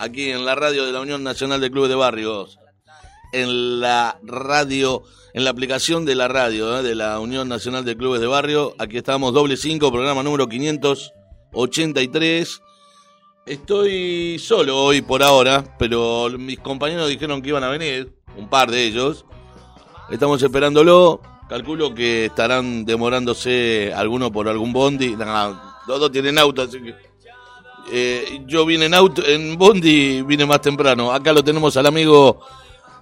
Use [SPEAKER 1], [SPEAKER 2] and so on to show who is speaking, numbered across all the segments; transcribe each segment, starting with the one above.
[SPEAKER 1] aquí en la radio de la Unión Nacional de Clubes de Barrios, en la radio, en la aplicación de la radio ¿eh? de la Unión Nacional de Clubes de Barrio. Aquí estamos, doble cinco, programa número 583. Estoy solo hoy por ahora, pero mis compañeros dijeron que iban a venir, un par de ellos. Estamos esperándolo. Calculo que estarán demorándose alguno por algún bondi. No, los dos tienen auto, así que. Eh, yo vine en auto, en bondi vine más temprano. Acá lo tenemos al amigo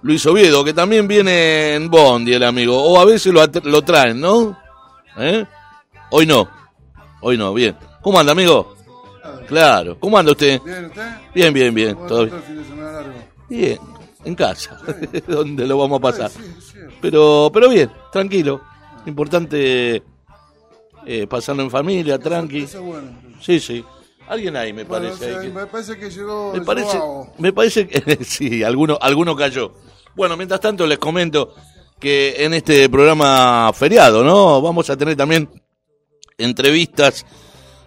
[SPEAKER 1] Luis Oviedo, que también viene en bondi el amigo. O a veces lo, lo traen, ¿no? ¿Eh? Hoy no. Hoy no, bien. ¿Cómo anda, amigo? Claro. ¿Cómo anda usted?
[SPEAKER 2] Bien, ¿usted?
[SPEAKER 1] Bien, bien, bien.
[SPEAKER 2] ¿Cómo
[SPEAKER 1] Todo bien. Bien, en casa. ¿Dónde lo vamos a pasar?
[SPEAKER 2] Sí, sí.
[SPEAKER 1] Pero, pero bien, tranquilo. Importante eh, pasarlo en familia, tranqui.
[SPEAKER 2] Eso es bueno.
[SPEAKER 1] Sí, sí. Alguien ahí me
[SPEAKER 2] Bueno,
[SPEAKER 1] parece.
[SPEAKER 2] o sea, me parece que llegó
[SPEAKER 1] me parece,
[SPEAKER 2] Joao.
[SPEAKER 1] me parece que sí, alguno, alguno cayó. Bueno, mientras tanto les comento que en este programa feriado, ¿no? Vamos a tener también entrevistas,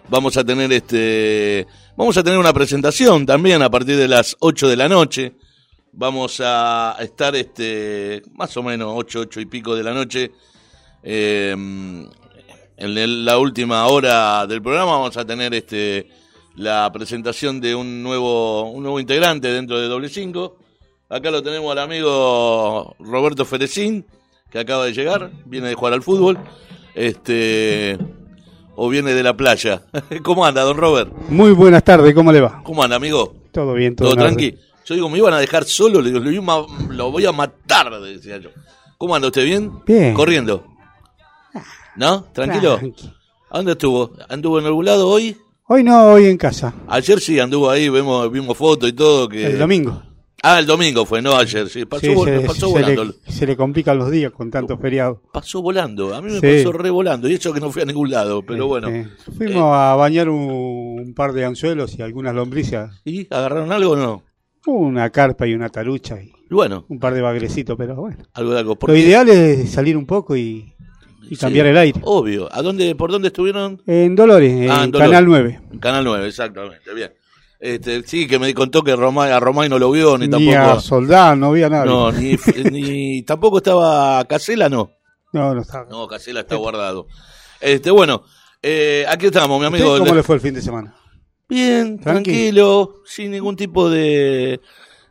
[SPEAKER 1] vamos a tener este, vamos a tener una presentación también a partir de las 8 de la noche. Vamos a estar este, más o menos 8, 8 y pico de la noche. eh, en la última hora del programa vamos a tener este la presentación de un nuevo un nuevo integrante dentro de Doble Cinco. Acá lo tenemos al amigo Roberto Ferecín, que acaba de llegar, viene de jugar al fútbol, este o viene de la playa. ¿Cómo anda, don Robert?
[SPEAKER 3] Muy buenas tardes, ¿cómo le va?
[SPEAKER 1] ¿Cómo anda, amigo?
[SPEAKER 3] Todo bien, todo,
[SPEAKER 1] ¿Todo tranqui? Yo digo, me iban a dejar solo, le digo, lo, voy a matar, decía yo. ¿Cómo anda usted bien?
[SPEAKER 3] Bien.
[SPEAKER 1] Corriendo. ¿No? ¿Tranquilo?
[SPEAKER 3] Tranqui.
[SPEAKER 1] ¿A dónde estuvo? ¿Anduvo en algún lado hoy?
[SPEAKER 3] Hoy no, hoy en casa.
[SPEAKER 1] Ayer sí anduvo ahí, vemos, vimos fotos y todo. Que...
[SPEAKER 3] El domingo.
[SPEAKER 1] Ah, el domingo fue, no ayer, sí. Pasó,
[SPEAKER 3] Sí, se,
[SPEAKER 1] pasó
[SPEAKER 3] se
[SPEAKER 1] volando.
[SPEAKER 3] le, se le complican los días con tanto feriado.
[SPEAKER 1] Pasó volando. A mí me
[SPEAKER 3] Sí.
[SPEAKER 1] pasó re volando. Y eso que no fui a ningún lado, pero bueno.
[SPEAKER 3] Eh, fuimos a bañar un, un par de anzuelos y algunas lombrices.
[SPEAKER 1] ¿Y agarraron algo o no?
[SPEAKER 3] Una carpa y una tarucha y
[SPEAKER 1] bueno,
[SPEAKER 3] un par de bagrecitos, pero bueno.
[SPEAKER 1] algo de algo.
[SPEAKER 3] Lo ideal es salir un poco y, y
[SPEAKER 1] sí,
[SPEAKER 3] cambiar el aire.
[SPEAKER 1] Obvio. ¿A dónde, ¿Por dónde estuvieron?
[SPEAKER 3] En Dolores, en
[SPEAKER 1] Ah, en Dolores.
[SPEAKER 3] Canal 9.
[SPEAKER 1] En Canal 9, exactamente, bien. Este, sí, que me contó que Roma, a Romay no lo vio, ni
[SPEAKER 3] Ni
[SPEAKER 1] tampoco.
[SPEAKER 3] a Soldán, no había nada.
[SPEAKER 1] no, ni, ni tampoco estaba Casela, no.
[SPEAKER 3] no, no estaba.
[SPEAKER 1] No, Casela está guardado. Este, bueno, eh, aquí estamos, mi amigo.
[SPEAKER 3] ¿Usted ¿Cómo le fue el fin de semana?
[SPEAKER 1] Bien,
[SPEAKER 3] Tranqui.
[SPEAKER 1] tranquilo, sin ningún tipo de,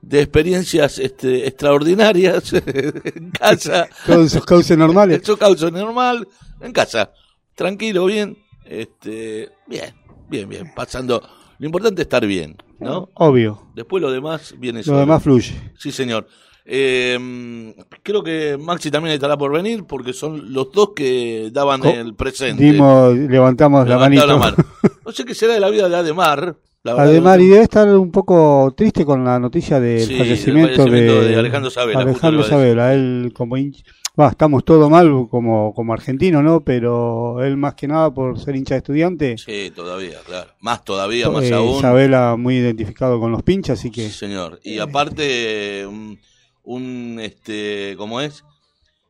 [SPEAKER 1] de experiencias este, extraordinarias en casa.
[SPEAKER 3] Todos esos cauces normales.
[SPEAKER 1] Eso causa normal, en casa. Tranquilo, bien. Este, bien, bien, bien. Pasando. Lo importante es estar bien, ¿no?
[SPEAKER 3] Obvio.
[SPEAKER 1] Después lo demás viene
[SPEAKER 3] Lo
[SPEAKER 1] solo.
[SPEAKER 3] demás fluye.
[SPEAKER 1] Sí, señor. Eh, creo que Maxi también estará por venir porque son los dos que daban
[SPEAKER 3] Co-
[SPEAKER 1] el presente.
[SPEAKER 3] Dimos, levantamos la manito.
[SPEAKER 1] la mano. No sé qué será de la vida de Ademar. La
[SPEAKER 3] Además, y debe estar un poco triste con la noticia del
[SPEAKER 1] Sí,
[SPEAKER 3] fallecimiento,
[SPEAKER 1] fallecimiento
[SPEAKER 3] de,
[SPEAKER 1] de Alejandro Sabela,
[SPEAKER 3] Alejandro. Sabela. Él como hincha, va, estamos todos mal como, como argentinos, ¿no? Pero él más que nada por ser hincha de estudiante,
[SPEAKER 1] Sí, todavía, claro. Más todavía, más
[SPEAKER 3] eh,
[SPEAKER 1] aún.
[SPEAKER 3] Sabela muy identificado con los pinchas, así que
[SPEAKER 1] Sí, señor. Y aparte, un, un, este, ¿cómo es?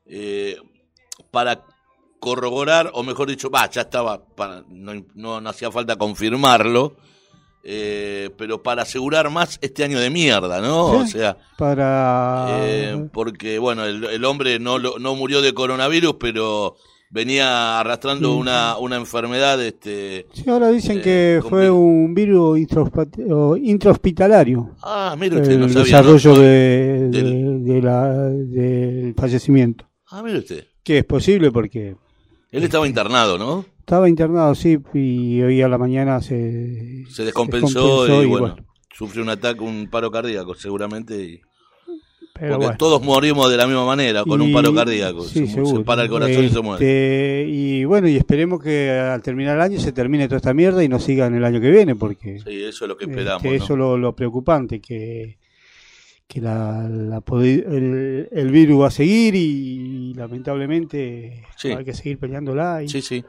[SPEAKER 1] Eh, para corroborar, o mejor dicho, va, ya estaba, para, no, no, no hacía falta confirmarlo, eh, pero para asegurar más este año de mierda, ¿no?
[SPEAKER 3] Sí.
[SPEAKER 1] O sea,
[SPEAKER 3] para...
[SPEAKER 1] eh, porque, bueno, el, el hombre no, lo- no murió de coronavirus, pero venía arrastrando
[SPEAKER 3] Sí.
[SPEAKER 1] una, una enfermedad, este...
[SPEAKER 3] Sí, ahora dicen
[SPEAKER 1] eh,
[SPEAKER 3] que fue un virus intrahospitalario.
[SPEAKER 1] Ah, mire usted,
[SPEAKER 3] el
[SPEAKER 1] no sabía,
[SPEAKER 3] desarrollo
[SPEAKER 1] ¿no?
[SPEAKER 3] de, de-
[SPEAKER 1] Del-
[SPEAKER 3] de la, del fallecimiento.
[SPEAKER 1] Ah, mire usted.
[SPEAKER 3] Que es posible porque
[SPEAKER 1] Él estaba internado, ¿no?
[SPEAKER 3] Estaba internado, sí, y hoy a la mañana se,
[SPEAKER 1] se descompensó, y, bueno,
[SPEAKER 3] bueno.
[SPEAKER 1] sufrió un ataque, un paro cardíaco seguramente. Y,
[SPEAKER 3] Pero
[SPEAKER 1] porque
[SPEAKER 3] bueno.
[SPEAKER 1] todos morimos de la misma manera, con un paro cardíaco.
[SPEAKER 3] sí,
[SPEAKER 1] se,
[SPEAKER 3] seguro.
[SPEAKER 1] se para el corazón y se muere.
[SPEAKER 3] Este, Y bueno, y esperemos que al terminar el año se termine toda esta mierda y nos sigan el año que viene, porque
[SPEAKER 1] Sí, eso es lo que
[SPEAKER 3] este,
[SPEAKER 1] esperamos. ¿no?
[SPEAKER 3] eso es lo, lo preocupante, que, que la, la el, el virus va a seguir y lamentablemente
[SPEAKER 1] Sí.
[SPEAKER 3] hay que seguir peleándola y,
[SPEAKER 1] Sí, sí.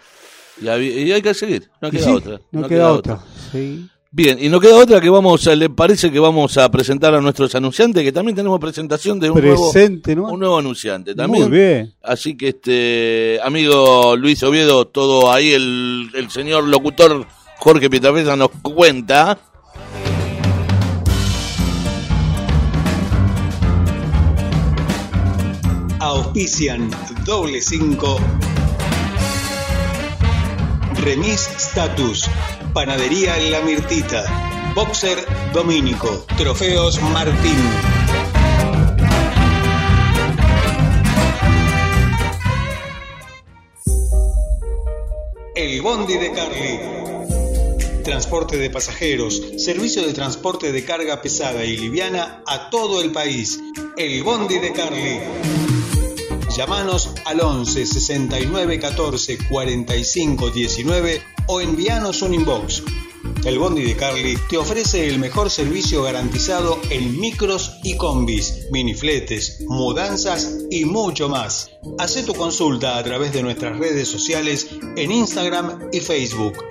[SPEAKER 1] Y, hay que seguir, no queda
[SPEAKER 3] sí,
[SPEAKER 1] otra.
[SPEAKER 3] No, queda, otra. sí.
[SPEAKER 1] Bien, y no queda otra que vamos, a, le parece que vamos a presentar a nuestros anunciantes, que también tenemos presentación de un, nuevo, un nuevo anunciante también.
[SPEAKER 3] Muy bien.
[SPEAKER 1] Así que este amigo Luis Oviedo, todo ahí el, el señor locutor Jorge Pietrafesa nos cuenta.
[SPEAKER 2] Auspician doble 5. Remis Status. Panadería La Mirtita. Boxer Domínico. Trofeos Martín. El Bondi de Carly. Transporte de pasajeros, servicio de transporte de carga pesada y liviana a todo el país. El Bondi de Carly. Llámanos al 11 69 14 45 19 o envíanos un inbox. El Bondi de Carly te ofrece el mejor servicio garantizado en micros y combis, minifletes, mudanzas y mucho más. Haz tu consulta a través de nuestras redes sociales en Instagram y Facebook.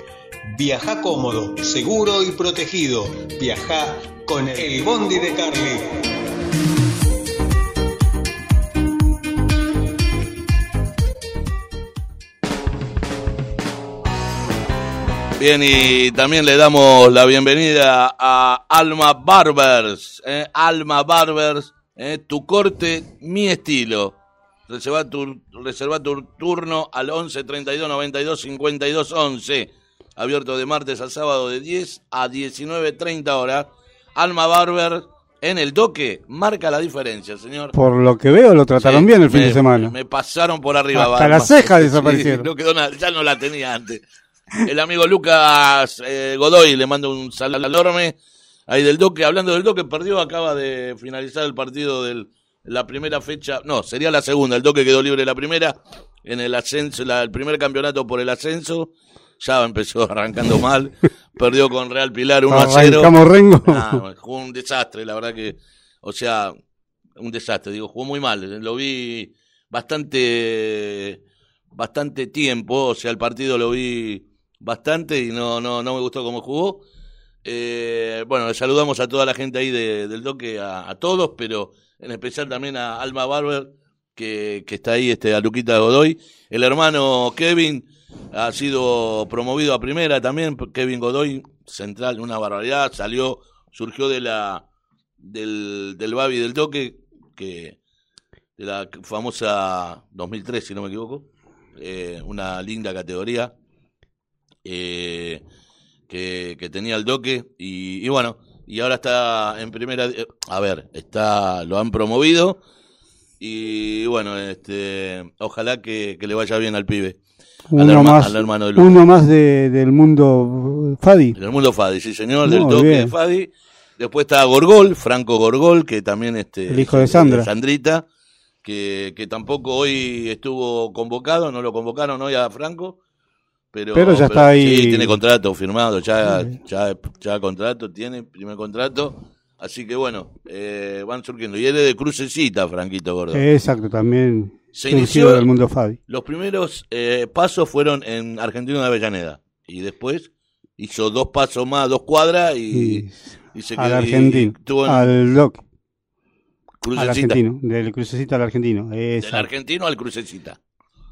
[SPEAKER 2] Viaja cómodo, seguro y protegido. Viaja con el Bondi de Carly.
[SPEAKER 1] Bien, y también le damos la bienvenida a Alma Barbers. ¿eh? Alma Barbers, ¿eh? tu corte, mi estilo. Reserva tu, reserva tu turno al 11 32 92 52 11. Abierto de martes a sábado de 10 a 19 30 horas. Alma Barbers en el toque marca la diferencia, señor.
[SPEAKER 3] Por lo que veo, lo trataron
[SPEAKER 1] Sí,
[SPEAKER 3] bien el fin
[SPEAKER 1] me-
[SPEAKER 3] de semana.
[SPEAKER 1] Me pasaron por arriba.
[SPEAKER 3] Hasta
[SPEAKER 1] Barba.
[SPEAKER 3] las cejas
[SPEAKER 1] Sí,
[SPEAKER 3] desaparecieron.
[SPEAKER 1] no quedó nada, ya no la tenía antes. El amigo Lucas eh, Godoy le mando un saludo enorme. Ahí del Doque, hablando del Doque, perdió, acaba de finalizar el partido de la primera fecha, no, sería la segunda, el Doque quedó libre la primera, en el ascenso, la- el primer campeonato por el ascenso, ya empezó arrancando mal, perdió con Real Pilar 1 a 0.
[SPEAKER 3] Arrancamos Rengo.
[SPEAKER 1] Ah, jugó un desastre, la verdad que, o sea, un desastre, digo, jugó muy mal, lo vi bastante, bastante tiempo, o sea, el partido lo vi bastante y no, no, no me gustó cómo jugó. Eh, bueno, le saludamos a toda la gente ahí de- del Doque, a, todos, pero en especial también a Alma Barber, que, que está ahí, este, a Luquita Godoy. El hermano Kevin ha sido promovido a primera también, Kevin Godoy, central, una barbaridad, salió, surgió de la del, del Babi del Toque, que de la famosa 2003, si no me equivoco, eh, una linda categoría eh, que, que tenía el Doque, y, y bueno, y ahora está en primera, eh, a ver, está lo han promovido, y bueno, este, ojalá que, que le vaya bien al pibe. al,
[SPEAKER 3] Uno
[SPEAKER 1] herma-
[SPEAKER 3] más,
[SPEAKER 1] al hermano de
[SPEAKER 3] uno más de, del mundo Fadi.
[SPEAKER 1] En el mundo Fadi, sí señor, del toque
[SPEAKER 3] bien.
[SPEAKER 1] de Fadi. Después está Gorgol, Franco Gorgol, que también este
[SPEAKER 3] El hijo de Sandra.
[SPEAKER 1] Sandrita, que, que tampoco hoy estuvo convocado, no lo convocaron hoy a Franco, pero,
[SPEAKER 3] Pero ya está ahí.
[SPEAKER 1] Sí, tiene contrato firmado, ya,
[SPEAKER 3] Sí.
[SPEAKER 1] ya, ya contrato, tiene primer contrato. Así que bueno, eh, van surgiendo. Y él es de crucecita, Franquito Gordo.
[SPEAKER 3] Exacto, también
[SPEAKER 1] Se inició-
[SPEAKER 3] del mundo Fadi.
[SPEAKER 1] Los primeros eh, pasos fueron en Argentino de Avellaneda. Y después hizo dos pasos más, dos cuadras y,
[SPEAKER 3] Y
[SPEAKER 1] y se
[SPEAKER 3] al
[SPEAKER 1] quedó- y
[SPEAKER 3] argentino,
[SPEAKER 1] en
[SPEAKER 3] al Doc, al
[SPEAKER 1] Crucecita.
[SPEAKER 3] argentino, del crucecita al argentino.
[SPEAKER 1] Del argentino al Crucecita.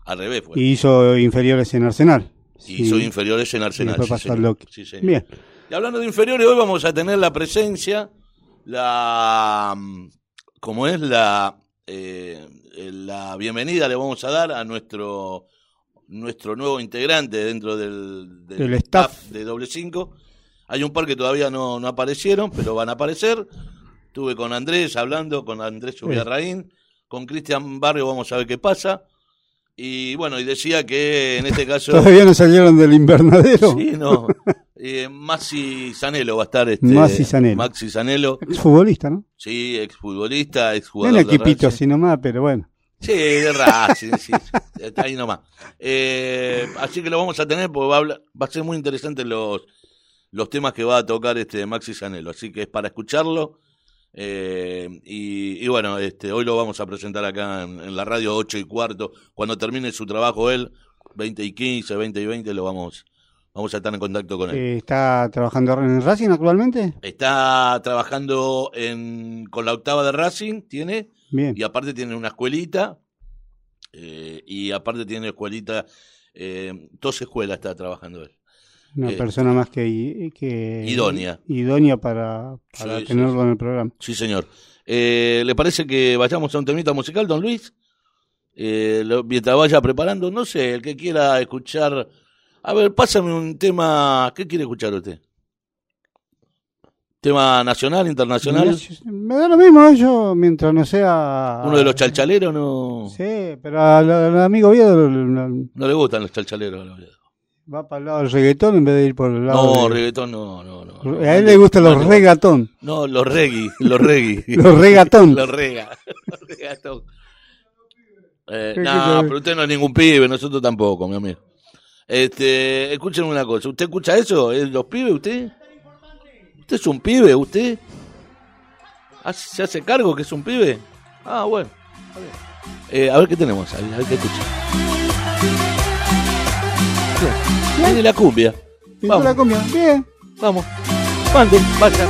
[SPEAKER 1] Al revés fue.
[SPEAKER 3] Y hizo inferiores en Arsenal.
[SPEAKER 1] Y
[SPEAKER 3] Sí.
[SPEAKER 1] inferiores en Arsenal. sí, señor. Sí, señor.
[SPEAKER 3] Bien,
[SPEAKER 1] Y hablando de inferiores, hoy vamos a tener la presencia, la. mm, como es la. eh, la bienvenida le vamos a dar a nuestro nuestro nuevo integrante dentro del,
[SPEAKER 3] Del staff.
[SPEAKER 1] de doble cinco. Hay un par que todavía no, no aparecieron, pero van a aparecer. Estuve con Andrés hablando, con Andrés Ubiarraín, con Cristian Barrio, vamos a ver qué pasa. Y bueno, y decía que en este caso.
[SPEAKER 3] todavía no salieron del invernadero.
[SPEAKER 1] Sí, no. Eh, Maxi Zanello va a estar. Este,
[SPEAKER 3] Maxi Zanello.
[SPEAKER 1] Maxi Zanello.
[SPEAKER 3] Exfutbolista, ¿no?
[SPEAKER 1] Sí, exfutbolista,
[SPEAKER 3] No
[SPEAKER 1] exjugador. de
[SPEAKER 3] equipito así nomás, pero bueno.
[SPEAKER 1] Sí, de Racing, sí, está ahí nomás. Eh, así que lo vamos a tener porque va a, hablar- va a ser muy interesante los, los temas que va a tocar este Maxi Zanello. Así que es para escucharlo. Eh, y, y bueno, este, hoy lo vamos a presentar acá en, en la radio 8 y cuarto. Cuando termine su trabajo él, 20 y 15, 20 y 20, lo vamos, vamos a estar en contacto con él.
[SPEAKER 3] ¿Está trabajando en Racing actualmente?
[SPEAKER 1] Está trabajando en, con la octava de Racing, tiene,
[SPEAKER 3] Bien.
[SPEAKER 1] y aparte tiene una escuelita, eh, y aparte tiene escuelita, eh, dos escuelas está trabajando él.
[SPEAKER 3] Una
[SPEAKER 1] eh,
[SPEAKER 3] persona más que, que
[SPEAKER 1] Idónea.
[SPEAKER 3] idónea para, para
[SPEAKER 1] Sí,
[SPEAKER 3] tenerlo
[SPEAKER 1] sí.
[SPEAKER 3] en el programa.
[SPEAKER 1] Sí, señor. Eh, ¿Le parece que vayamos a un temita musical, don Luis?
[SPEAKER 4] eh, lo- mientras vaya preparando, no sé, el que quiera escuchar. A ver, pásame un tema. ¿Qué quiere escuchar usted? ¿Tema nacional, internacional?
[SPEAKER 3] Me da lo mismo yo, mientras no sea...
[SPEAKER 4] ¿Uno de los chalchaleros no,
[SPEAKER 3] Sí, pero al, al amigo Viedo
[SPEAKER 4] no le gustan los chalchaleros? a la verdad?
[SPEAKER 3] Va para el lado del reggaetón en vez de ir por el lado
[SPEAKER 4] No,
[SPEAKER 3] de-
[SPEAKER 4] reggaetón no, no, no.
[SPEAKER 3] A él le gustan los
[SPEAKER 4] No, no.
[SPEAKER 3] regatón.
[SPEAKER 4] No, los reggae, los reggae.
[SPEAKER 3] Los regatón.
[SPEAKER 4] los rega, los regatón. Eh,
[SPEAKER 3] ¿Qué-
[SPEAKER 4] no, pero usted no es ningún pibe, nosotros tampoco, mi amigo. Este, escúchenme una cosa, ¿usted escucha eso? ¿Eh, ¿Los pibes usted? ¿Usted es un pibe, usted? ¿Hace- ¿Se hace cargo que es un pibe? Ah, bueno. Eh, a ver qué tenemos, a ver, a ver qué escucha. Viene la cumbia. Vamos.
[SPEAKER 3] la cumbia. Bien.
[SPEAKER 4] Vamos. Mande, vaya.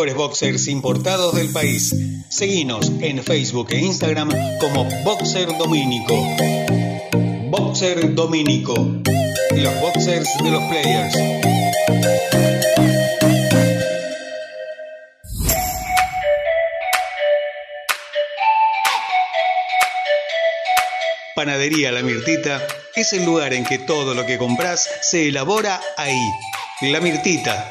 [SPEAKER 2] Mejores boxers importados del país. Seguinos en Facebook e Instagram como Boxer Domínico. Boxer Domínico. Los boxers de los players. Panadería La Mirtita es el lugar en que todo lo que compras se elabora ahí. La Mirtita.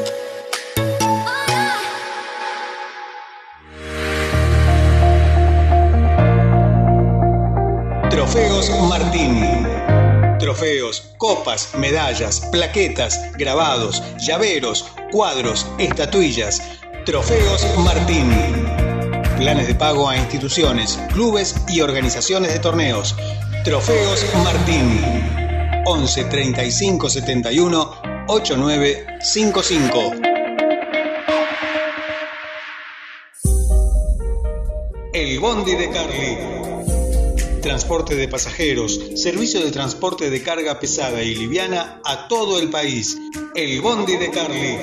[SPEAKER 2] Trofeos, copas, medallas, plaquetas, grabados, llaveros, cuadros, estatuillas. Trofeos Martín. Planes de pago a instituciones, clubes y organizaciones de torneos. Trofeos Martín. 11 35 71 8955. El Bondi de Carly. Transporte de pasajeros, servicio de transporte de carga pesada y liviana a todo el país. El Bondi de Carly.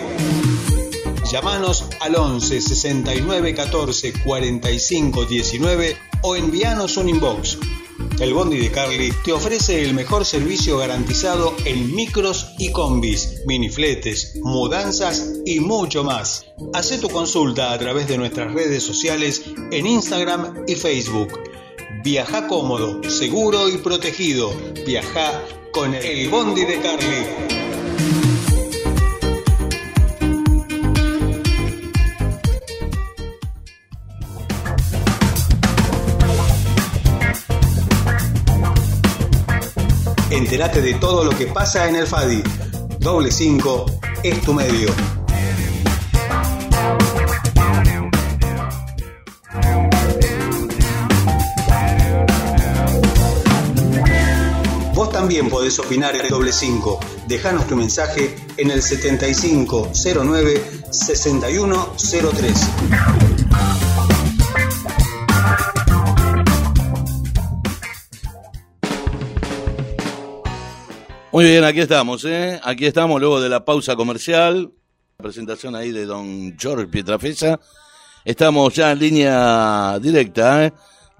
[SPEAKER 2] Llámanos al 11 69 14 45 19 o envíanos un inbox. El Bondi de Carly te ofrece el mejor servicio garantizado en micros y combis, minifletes, mudanzas y mucho más. Haz tu consulta a través de nuestras redes sociales en Instagram y Facebook. Viaja cómodo, seguro y protegido. Viaja con el Bondi de Carly. Entérate de todo lo que pasa en el FADI. Doble 5 es tu medio. También podés opinar en doble 5. Dejanos tu mensaje en el 7509 6103.
[SPEAKER 1] Muy bien, aquí estamos, ¿eh? Aquí estamos luego de la pausa comercial. Presentación ahí de don George Pietrafesa. Estamos ya en línea directa, ¿eh?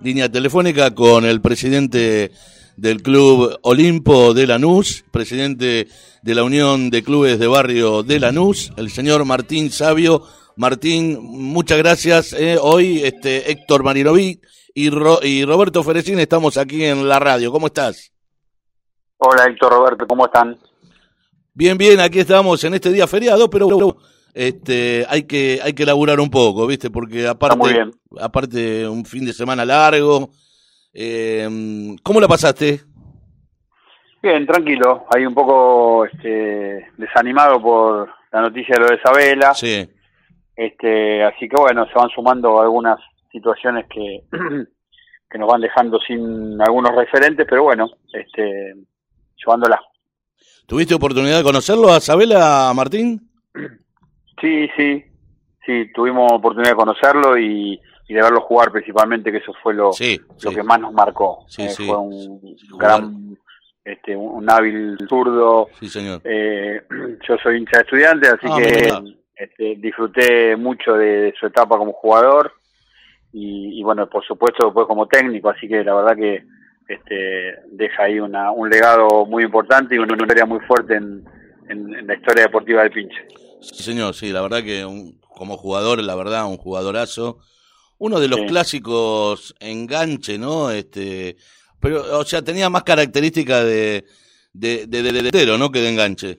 [SPEAKER 1] Línea telefónica con el presidente del Club Olimpo de Lanús, presidente de la Unión de Clubes de Barrio de Lanús, el señor Martín Sabio. Martín, muchas gracias. ¿eh? Hoy este, Héctor Marinovic y, Ro- y Roberto Ferecín estamos aquí en la radio. ¿Cómo estás?
[SPEAKER 5] Hola Héctor Roberto, ¿cómo están?
[SPEAKER 1] Bien, bien, aquí estamos en este día feriado, pero este hay que hay que laburar un poco, ¿viste? Porque aparte aparte un fin de semana largo. Eh, ¿Cómo la pasaste?
[SPEAKER 5] Bien, tranquilo, ahí un poco este, desanimado por la noticia de lo de Isabela,
[SPEAKER 1] Sí.
[SPEAKER 5] este, así que bueno, se van sumando algunas situaciones que, que nos van dejando sin algunos referentes, pero bueno, este, llevándola.
[SPEAKER 1] ¿Tuviste oportunidad de conocerlo a Sabela, Martín?
[SPEAKER 5] Sí, sí, sí, tuvimos oportunidad de conocerlo y y de verlo jugar principalmente, que eso fue lo,
[SPEAKER 1] Sí,
[SPEAKER 5] lo
[SPEAKER 1] sí.
[SPEAKER 5] que más nos marcó.
[SPEAKER 1] Sí,
[SPEAKER 5] Eh. Fue un
[SPEAKER 1] Jugar.
[SPEAKER 5] gran, este, un, hábil zurdo.
[SPEAKER 1] Sí, señor.
[SPEAKER 5] Eh, yo soy hincha de estudiantes, así
[SPEAKER 1] Ah,
[SPEAKER 5] que este, disfruté mucho de, de su etapa como jugador y, y bueno, por supuesto después como técnico, así que la verdad que este, deja ahí una, un legado muy importante y una historia muy fuerte en, en- en la historia deportiva del pinche.
[SPEAKER 1] Sí, señor, sí, la verdad que un- como jugador, la verdad, un jugadorazo. Uno de los
[SPEAKER 5] Sí.
[SPEAKER 1] clásicos enganche, ¿no? Este, pero, o sea, tenía más características de, de, de, ¿no? Que de enganche.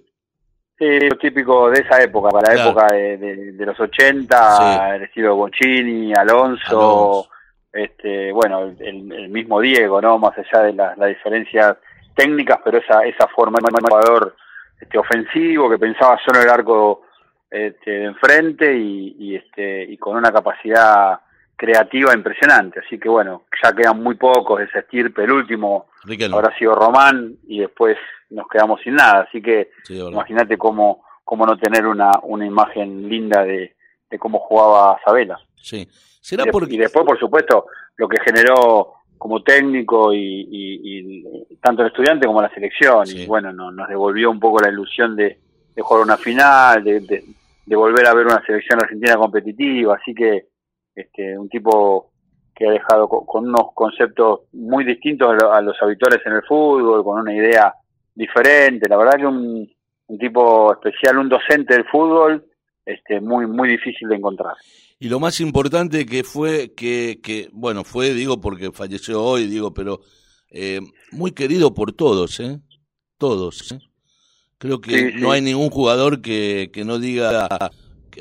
[SPEAKER 5] Sí, lo típico de esa época, para la época de, de- de los 80,
[SPEAKER 1] Sí.
[SPEAKER 5] el estilo Boncini, Alonso,
[SPEAKER 1] Alonso.
[SPEAKER 5] este bueno, el, el mismo Diego, ¿no? Más allá de las, las diferencias técnicas, pero esa, esa forma de jugador este, ofensivo que pensaba solo en el arco este, de enfrente y, y, este, y con una capacidad creativa impresionante. Así que bueno, ya quedan muy pocos de ese estirpe. El último
[SPEAKER 1] Riquelme.
[SPEAKER 5] habrá sido Román y después nos quedamos sin nada. Así que
[SPEAKER 1] Sí.
[SPEAKER 5] Imagínate cómo, cómo no tener una, una imagen linda de, de cómo jugaba Sabela.
[SPEAKER 1] Sí.
[SPEAKER 5] Y,
[SPEAKER 1] ¿Será
[SPEAKER 5] de-
[SPEAKER 1] porque
[SPEAKER 5] y después, por supuesto, lo que generó como técnico y, y- y tanto el estudiante como la selección.
[SPEAKER 1] Sí.
[SPEAKER 5] Y bueno, no- nos devolvió un poco la ilusión de, de jugar una final, de, de- de volver a ver una selección argentina competitiva. Así que este, un tipo que ha dejado co- con, unos conceptos muy distintos a, lo- a los habituales en el fútbol, con una idea diferente. La verdad que un, un tipo especial, un docente del fútbol, este, muy, muy difícil de encontrar.
[SPEAKER 1] Y lo más importante que fue que, que bueno, fue, digo, porque falleció hoy, digo, pero eh, muy querido por todos, ¿eh? Todos. ¿eh? Creo que
[SPEAKER 5] Sí, sí.
[SPEAKER 1] no hay ningún jugador que, que no diga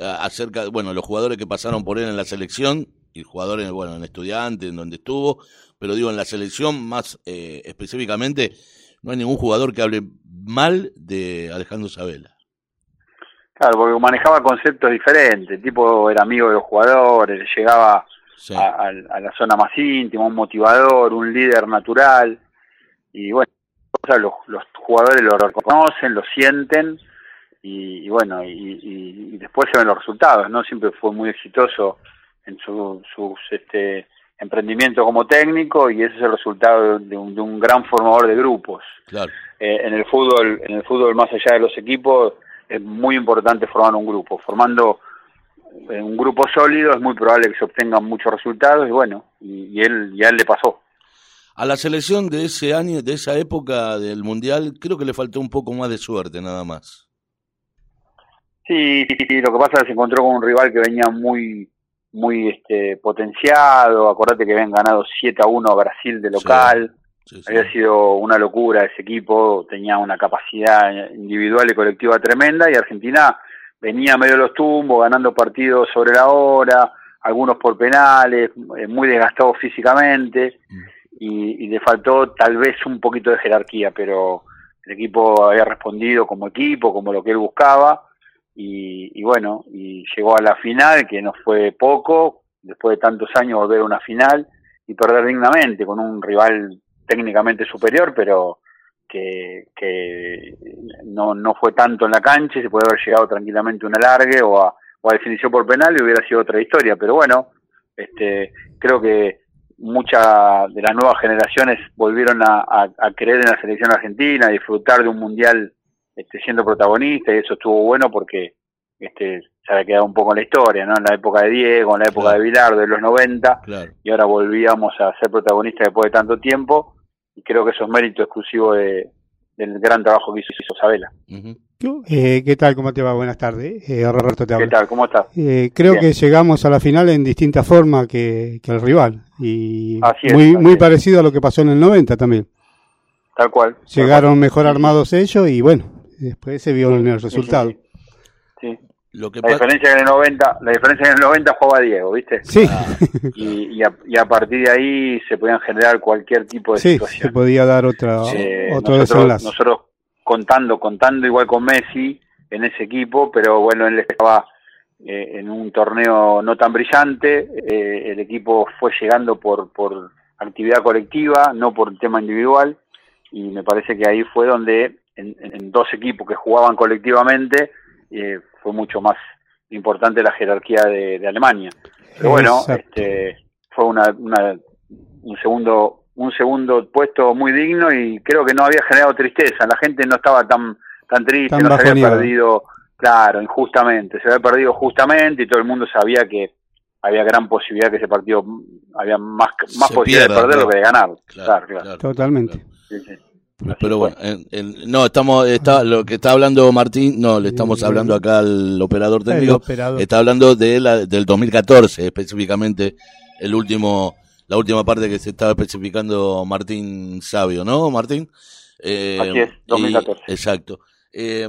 [SPEAKER 1] acerca, bueno, los jugadores que pasaron por él en la selección, y jugadores, bueno, en estudiante, en donde estuvo, pero digo, en la selección más eh, específicamente, no hay ningún jugador que hable mal de Alejandro Sabela.
[SPEAKER 5] Claro, porque manejaba conceptos diferentes. El tipo era amigo de los jugadores, llegaba
[SPEAKER 1] Sí.
[SPEAKER 5] a, a- a la zona más íntima, un motivador, un líder natural. Y bueno, los, los jugadores lo reconocen, lo sienten. Y, y bueno, y, y- y después se ven los resultados, ¿no? Siempre fue muy exitoso en su- sus este, emprendimientos como técnico y ese es el resultado de un, de un gran formador de grupos.
[SPEAKER 1] Claro.
[SPEAKER 5] Eh, en el fútbol, en el fútbol más allá de los equipos, es muy importante formar un grupo. Formando eh, un grupo sólido es muy probable que se obtengan muchos resultados y bueno, y, y él y a él le pasó.
[SPEAKER 1] A la selección de ese año, de esa época del Mundial, creo que le faltó un poco más de suerte, nada más.
[SPEAKER 5] Sí, sí, sí, lo que pasa es que se encontró con un rival que venía muy muy este potenciado, acordate que habían ganado 7 a 1 a Brasil de local,
[SPEAKER 1] Sí, sí.
[SPEAKER 5] había sido una locura ese equipo, tenía una capacidad individual y colectiva tremenda. Y Argentina venía medio de los tumbos, ganando partidos sobre la hora, algunos por penales, eh, muy desgastado físicamente. Y, y le faltó tal vez un poquito de jerarquía, pero el equipo había respondido como equipo, como lo que él buscaba y, y bueno, y llegó a la final, que no fue poco, después de tantos años volver a una final y perder dignamente con un rival técnicamente superior, pero que, que no, no fue tanto en la cancha se puede haber llegado tranquilamente a un alargue o a, o a definición por penal y hubiera sido otra historia. Pero bueno, este, creo que muchas de las nuevas generaciones volvieron a, a- a creer en la selección argentina, a disfrutar de un mundial este, siendo protagonista y eso estuvo bueno porque este, se había quedado un poco en la historia, ¿no? En la época de Diego, en la época
[SPEAKER 1] Claro.
[SPEAKER 5] de Bilardo, de los 90,
[SPEAKER 1] Claro.
[SPEAKER 5] y ahora volvíamos a ser protagonistas después de tanto tiempo y creo que eso es mérito exclusivo de, del gran trabajo que hizo, hizo Sabela.
[SPEAKER 1] Ujú.
[SPEAKER 3] Eh, ¿Qué tal? ¿Cómo te va? Buenas tardes. Eh, Roberto te
[SPEAKER 5] ¿Qué
[SPEAKER 3] habla.
[SPEAKER 5] tal? ¿Cómo estás?
[SPEAKER 3] Eh, creo
[SPEAKER 5] Bien.
[SPEAKER 3] que llegamos a la final en distinta forma que, que el rival. Y
[SPEAKER 5] Así es,
[SPEAKER 3] muy,
[SPEAKER 5] así
[SPEAKER 3] muy
[SPEAKER 5] es.
[SPEAKER 3] parecido a lo que pasó en el 90 también.
[SPEAKER 5] Tal cual. tal
[SPEAKER 3] Llegaron mejor armados ellos y bueno, después se vio en el resultado.
[SPEAKER 5] sí, sí. Sí.
[SPEAKER 1] Lo que
[SPEAKER 5] La diferencia que en el 90, la diferencia que en el 90 jugaba Diego, ¿viste?
[SPEAKER 3] Sí,
[SPEAKER 5] Y, y, a, y a partir de ahí se podían generar cualquier tipo de
[SPEAKER 3] sí, se
[SPEAKER 5] situación.
[SPEAKER 3] podía dar otra,
[SPEAKER 5] Eh,
[SPEAKER 3] otro
[SPEAKER 5] nosotros,
[SPEAKER 3] desenlace.
[SPEAKER 5] nosotros contando, contando igual con Messi en ese equipo, pero bueno, él estaba eh, en un torneo no tan brillante, eh, el equipo fue llegando por, por actividad colectiva, no por tema individual, y me parece que ahí fue donde en, en dos equipos que jugaban colectivamente eh, fue mucho más importante la jerarquía de, de Alemania. Pero bueno,
[SPEAKER 3] Exacto.
[SPEAKER 5] este, fue una, una- un segundo un segundo puesto muy digno y creo que no había generado tristeza. La gente no estaba tan tan triste,
[SPEAKER 3] Tan
[SPEAKER 5] no se había perdido, claro, injustamente. Se había perdido justamente y todo el mundo sabía que había gran posibilidad que ese partido había más más
[SPEAKER 1] Se
[SPEAKER 5] posibilidad
[SPEAKER 1] pierda,
[SPEAKER 5] de perderlo
[SPEAKER 1] claro.
[SPEAKER 5] que de ganar.
[SPEAKER 1] Claro,
[SPEAKER 5] Claro, claro.
[SPEAKER 1] claro.
[SPEAKER 3] Totalmente.
[SPEAKER 5] Sí, sí.
[SPEAKER 1] Pero bueno, en- en- no, estamos, está, lo que está hablando Martín, no, le estamos hablando acá al operador
[SPEAKER 3] El
[SPEAKER 1] técnico,
[SPEAKER 3] operador.
[SPEAKER 1] está hablando de la, del 2014, específicamente, el último, la última parte que se estaba especificando Martín Sabio, ¿no, Martín? Eh,
[SPEAKER 5] Así es,
[SPEAKER 1] y-
[SPEAKER 5] 2014.
[SPEAKER 1] exacto. Eh,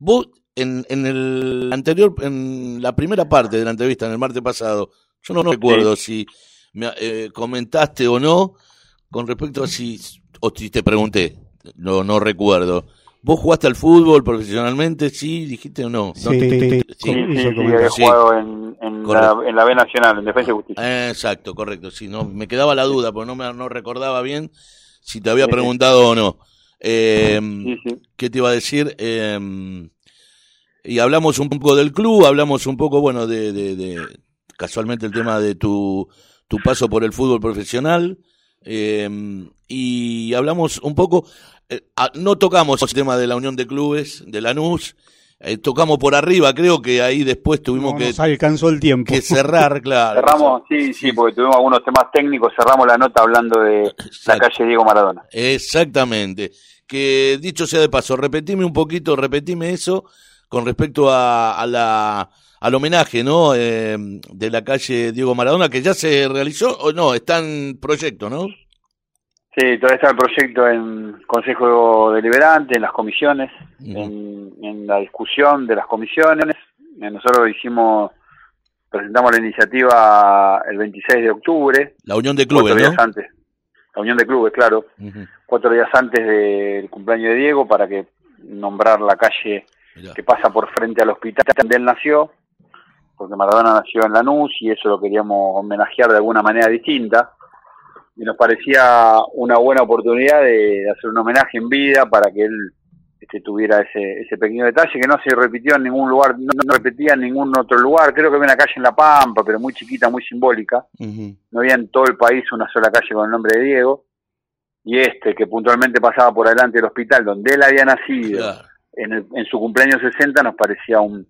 [SPEAKER 1] vos, en, en el anterior, en la primera parte de la entrevista, en el martes pasado, yo no, no recuerdo si me eh, comentaste o no con respecto a si, o si te pregunté, no, no recuerdo. ¿Vos jugaste al fútbol profesionalmente? Sí, dijiste o no.
[SPEAKER 3] Sí,
[SPEAKER 1] No te-
[SPEAKER 3] sí, sí.
[SPEAKER 1] sí.
[SPEAKER 5] Sí, había
[SPEAKER 1] Sí.
[SPEAKER 5] jugado en, en, la,
[SPEAKER 1] Correcto.
[SPEAKER 5] en la B Nacional, en Defensa y Justicia.
[SPEAKER 1] Eh, Exacto, correcto. Sí, no, me quedaba la duda, porque no me no recordaba bien si te había
[SPEAKER 5] Sí, sí.
[SPEAKER 1] preguntado o no. Eh,
[SPEAKER 5] Sí, sí.
[SPEAKER 1] ¿Qué te iba a decir? Eh, y hablamos un poco del club, hablamos un poco, bueno, de, de, de- casualmente el tema de tu, tu paso por el fútbol profesional. Eh, y hablamos un poco, eh, no tocamos el tema de la unión de clubes, de Lanús, eh, tocamos por arriba, creo que ahí después tuvimos
[SPEAKER 3] No
[SPEAKER 1] que,
[SPEAKER 3] nos alcanzó el tiempo.
[SPEAKER 1] que cerrar, claro.
[SPEAKER 5] Cerramos, sí, sí, porque tuvimos algunos temas técnicos, cerramos la nota hablando de la calle Diego Maradona.
[SPEAKER 1] Exactamente. Que dicho sea de paso, repetime un poquito, repetime eso con respecto a, a la, al homenaje, ¿no? Eh, de la calle Diego Maradona, que ya se realizó o no, está en proyecto, ¿no?
[SPEAKER 5] Sí, todavía está el proyecto en Consejo Deliberante, en las comisiones, en, en la discusión de las comisiones. Eh, Nosotros hicimos, presentamos la iniciativa el 26 de octubre,
[SPEAKER 1] La unión de
[SPEAKER 5] cuatro
[SPEAKER 1] clubes,
[SPEAKER 5] días
[SPEAKER 1] ¿no?
[SPEAKER 5] antes. La unión de clubes, claro. Cuatro días antes del cumpleaños de Diego para que nombrar la calle
[SPEAKER 1] Mirá.
[SPEAKER 5] que pasa por frente al hospital donde él nació, porque Maradona nació en Lanús y eso lo queríamos homenajear de alguna manera distinta. Y nos parecía una buena oportunidad de, de hacer un homenaje en vida para que él este, tuviera ese, ese pequeño detalle que no se repitió en ningún lugar, no, no repetía en ningún otro lugar. Creo que había una calle en La Pampa, pero muy chiquita, muy simbólica no había en todo el país una sola calle con el nombre de Diego, y este que puntualmente pasaba por adelante del hospital donde él había nacido
[SPEAKER 1] Claro.
[SPEAKER 5] en, el- en su cumpleaños 60 nos parecía un,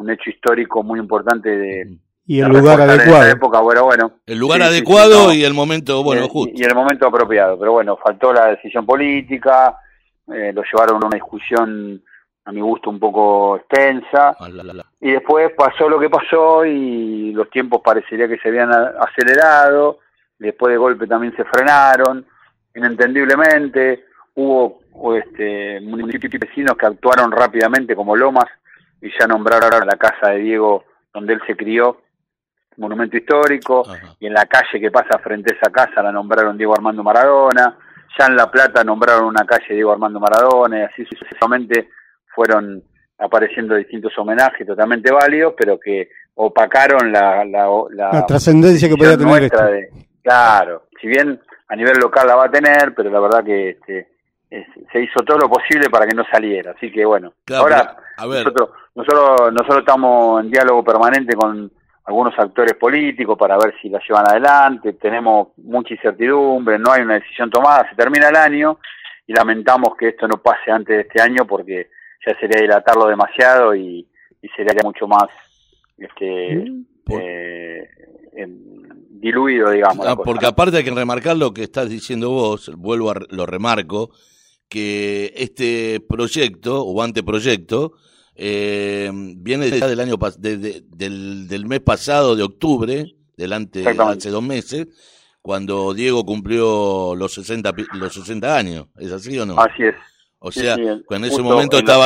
[SPEAKER 5] un hecho histórico muy importante de,
[SPEAKER 3] Y
[SPEAKER 5] de
[SPEAKER 3] el lugar
[SPEAKER 5] En
[SPEAKER 3] adecuado.
[SPEAKER 5] esa época, bueno, bueno.
[SPEAKER 1] El lugar
[SPEAKER 5] Sí,
[SPEAKER 1] adecuado
[SPEAKER 5] sí, no.
[SPEAKER 1] y el momento, bueno,
[SPEAKER 5] y,
[SPEAKER 1] justo.
[SPEAKER 5] y el momento apropiado, pero bueno, faltó la decisión política, eh, lo llevaron a una discusión a mi gusto un poco extensa,
[SPEAKER 1] Ah, la, la, la.
[SPEAKER 5] y después pasó lo que pasó y los tiempos parecería que se habían acelerado, después de golpe también se frenaron, inentendiblemente, hubo hubo, este, municipios vecinos que actuaron rápidamente como Lomas y ya nombraron la casa de Diego donde él se crió, monumento histórico,
[SPEAKER 1] Ajá.
[SPEAKER 5] y en la calle que pasa frente a esa casa la nombraron Diego Armando Maradona, ya en La Plata nombraron una calle Diego Armando Maradona, y así sucesivamente fueron apareciendo distintos homenajes totalmente válidos, pero que opacaron la, la, la,
[SPEAKER 3] La trascendencia que podía tener esto.
[SPEAKER 5] de- claro, si bien a nivel local la va a tener, pero la verdad que este, es- se hizo todo lo posible para que no saliera, así que bueno,
[SPEAKER 1] Claro,
[SPEAKER 5] ahora
[SPEAKER 1] pero, a ver,
[SPEAKER 5] nosotros, nosotros, nosotros estamos en diálogo permanente con algunos actores políticos para ver si la llevan adelante, tenemos mucha incertidumbre, no hay una decisión tomada, se termina el año y lamentamos que esto no pase antes de este año porque ya sería dilatarlo demasiado y, y sería mucho más este
[SPEAKER 1] Por-
[SPEAKER 5] eh, diluido, digamos.
[SPEAKER 1] Ah, porque aparte hay que remarcar lo que estás diciendo vos, vuelvo a lo remarco, que este proyecto o anteproyecto eh, viene ya del año de- de- del, del mes pasado de octubre, delante hace dos meses, cuando Diego cumplió los 60 pi- los 60 años, ¿es así o no?
[SPEAKER 5] Así es.
[SPEAKER 1] O sea,
[SPEAKER 5] sí,
[SPEAKER 1] en ese momento
[SPEAKER 5] en
[SPEAKER 1] estaba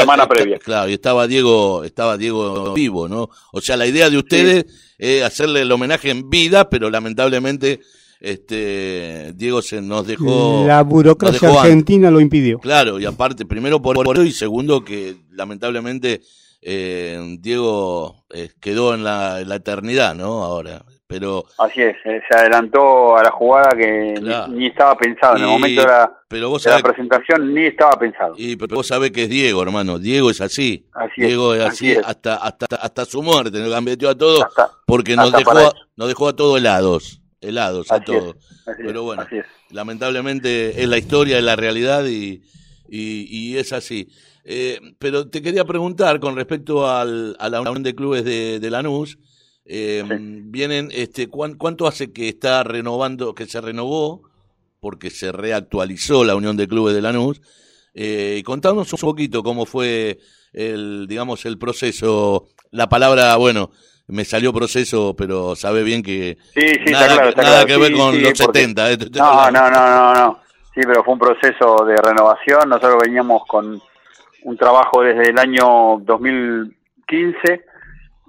[SPEAKER 1] claro, y estaba Diego, estaba Diego vivo, ¿no? O sea, la idea de ustedes es hacerle el homenaje en vida, pero lamentablemente este Diego se nos dejó
[SPEAKER 3] La burocracia
[SPEAKER 1] dejó antes.
[SPEAKER 3] argentina lo impidió.
[SPEAKER 1] Claro, y aparte, primero por por eso y segundo que lamentablemente eh, Diego eh, quedó en la, en la eternidad, ¿no? Ahora, pero
[SPEAKER 5] Así es, eh, se adelantó a la jugada que ni-
[SPEAKER 1] Claro.
[SPEAKER 5] ni, estaba pensado. En el momento de la,
[SPEAKER 1] pero vos
[SPEAKER 5] de la presentación ni estaba pensado.
[SPEAKER 1] y, pero vos sabés que es Diego, hermano. Diego es así. Diego es
[SPEAKER 5] así
[SPEAKER 1] así,
[SPEAKER 5] es.
[SPEAKER 1] hasta hasta hasta su muerte, nos cambió a todo
[SPEAKER 5] Hasta-
[SPEAKER 1] porque nos dejó nos dejó a todos helados, helados a todos. Pero bueno, lamentablemente es la historia, es la realidad y, y, y es así. Eh, pero te quería preguntar con respecto al, a la Unión de Clubes de, de Lanús, eh,
[SPEAKER 5] Sí.
[SPEAKER 1] vienen, este, ¿cuán- ¿cuánto hace que está renovando, que se renovó, porque se reactualizó la Unión de Clubes de Lanús? Eh, y contanos un poquito cómo fue el, digamos, el proceso, la palabra, bueno, me salió proceso, pero sabe bien que
[SPEAKER 5] Sí, sí,
[SPEAKER 1] nada,
[SPEAKER 5] está claro. Está
[SPEAKER 1] nada
[SPEAKER 5] claro.
[SPEAKER 1] que ver
[SPEAKER 5] Sí,
[SPEAKER 1] con los
[SPEAKER 5] porque-
[SPEAKER 1] 70. eh, te estoy
[SPEAKER 5] No, no, no, no, no. Sí, pero fue un proceso de renovación. Nosotros veníamos con un trabajo desde el año 2015,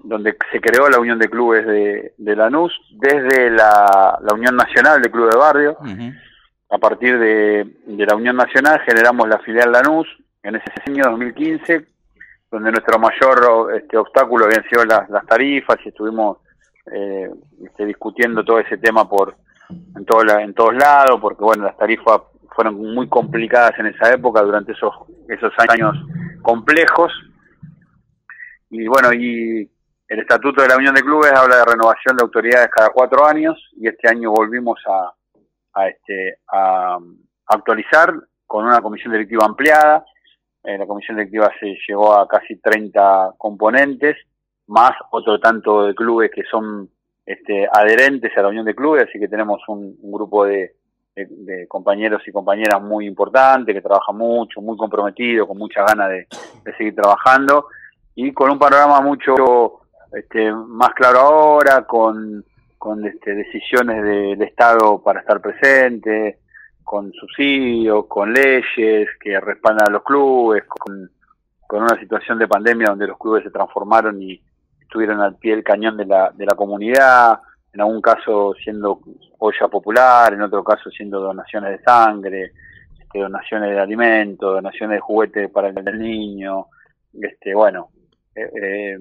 [SPEAKER 5] donde se creó la Unión de Clubes de, de Lanús, desde la, la Unión Nacional de Clubes de Barrio. A partir de, de la Unión Nacional generamos la filial Lanús en ese año 2015, donde nuestro mayor este, obstáculo habían sido las, tarifas y estuvimos eh, este, discutiendo todo ese tema por en, todo la- en todos lados, porque bueno, las tarifas fueron muy complicadas en esa época durante esos esos años complejos. Y bueno, y el estatuto de la Unión de Clubes habla de renovación de autoridades cada cuatro años y este año volvimos a, a, este, a actualizar con una comisión directiva ampliada. Eh, la comisión directiva se llegó a casi 30 componentes, más otro tanto de clubes que son este, adherentes a la Unión de Clubes, así que tenemos un, un grupo de, de- de compañeros y compañeras muy importante, que trabaja mucho, muy comprometido, con muchas ganas de, de seguir trabajando, y con un panorama mucho este, más claro ahora, con, con este, decisiones del Estado para estar presente, con subsidios, con leyes que respaldan a los clubes, con, con una situación de pandemia donde los clubes se transformaron y estuvieron al pie del cañón de la, de la comunidad, en algún caso siendo olla popular, en otro caso siendo donaciones de sangre, este, donaciones de alimentos, donaciones de juguetes para el niño, este, bueno, eh, eh,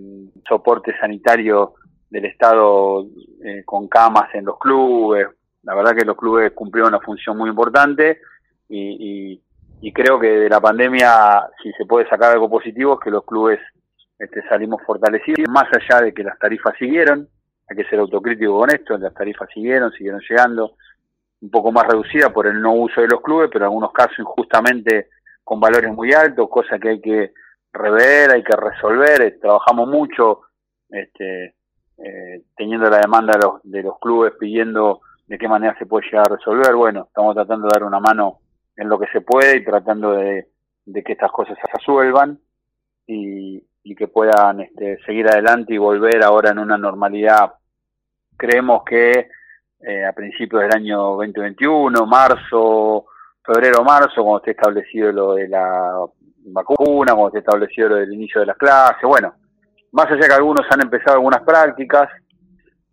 [SPEAKER 5] soporte sanitario del Estado eh, con camas en los clubes. La verdad que los clubes cumplieron una función muy importante y, y, creo que de la pandemia, si se puede sacar algo positivo, es que los clubes este, salimos fortalecidos, más allá de que las tarifas siguieron, hay que ser autocrítico con esto, las tarifas siguieron, siguieron llegando, un poco más reducida por el no uso de los clubes, pero en algunos casos injustamente con valores muy altos, cosa que hay que rever, hay que resolver, eh, trabajamos mucho este, eh, teniendo la demanda de los, de los clubes pidiendo de qué manera se puede llegar a resolver, bueno, estamos tratando de dar una mano en lo que se puede y tratando de, de que estas cosas se resuelvan y, y que puedan este, seguir adelante y volver ahora en una normalidad. Creemos que eh, a principios del año 2021, marzo, febrero, marzo, cuando esté establecido lo de la vacuna, cuando esté establecido lo del inicio de las clases, bueno, más allá que algunos han empezado algunas prácticas,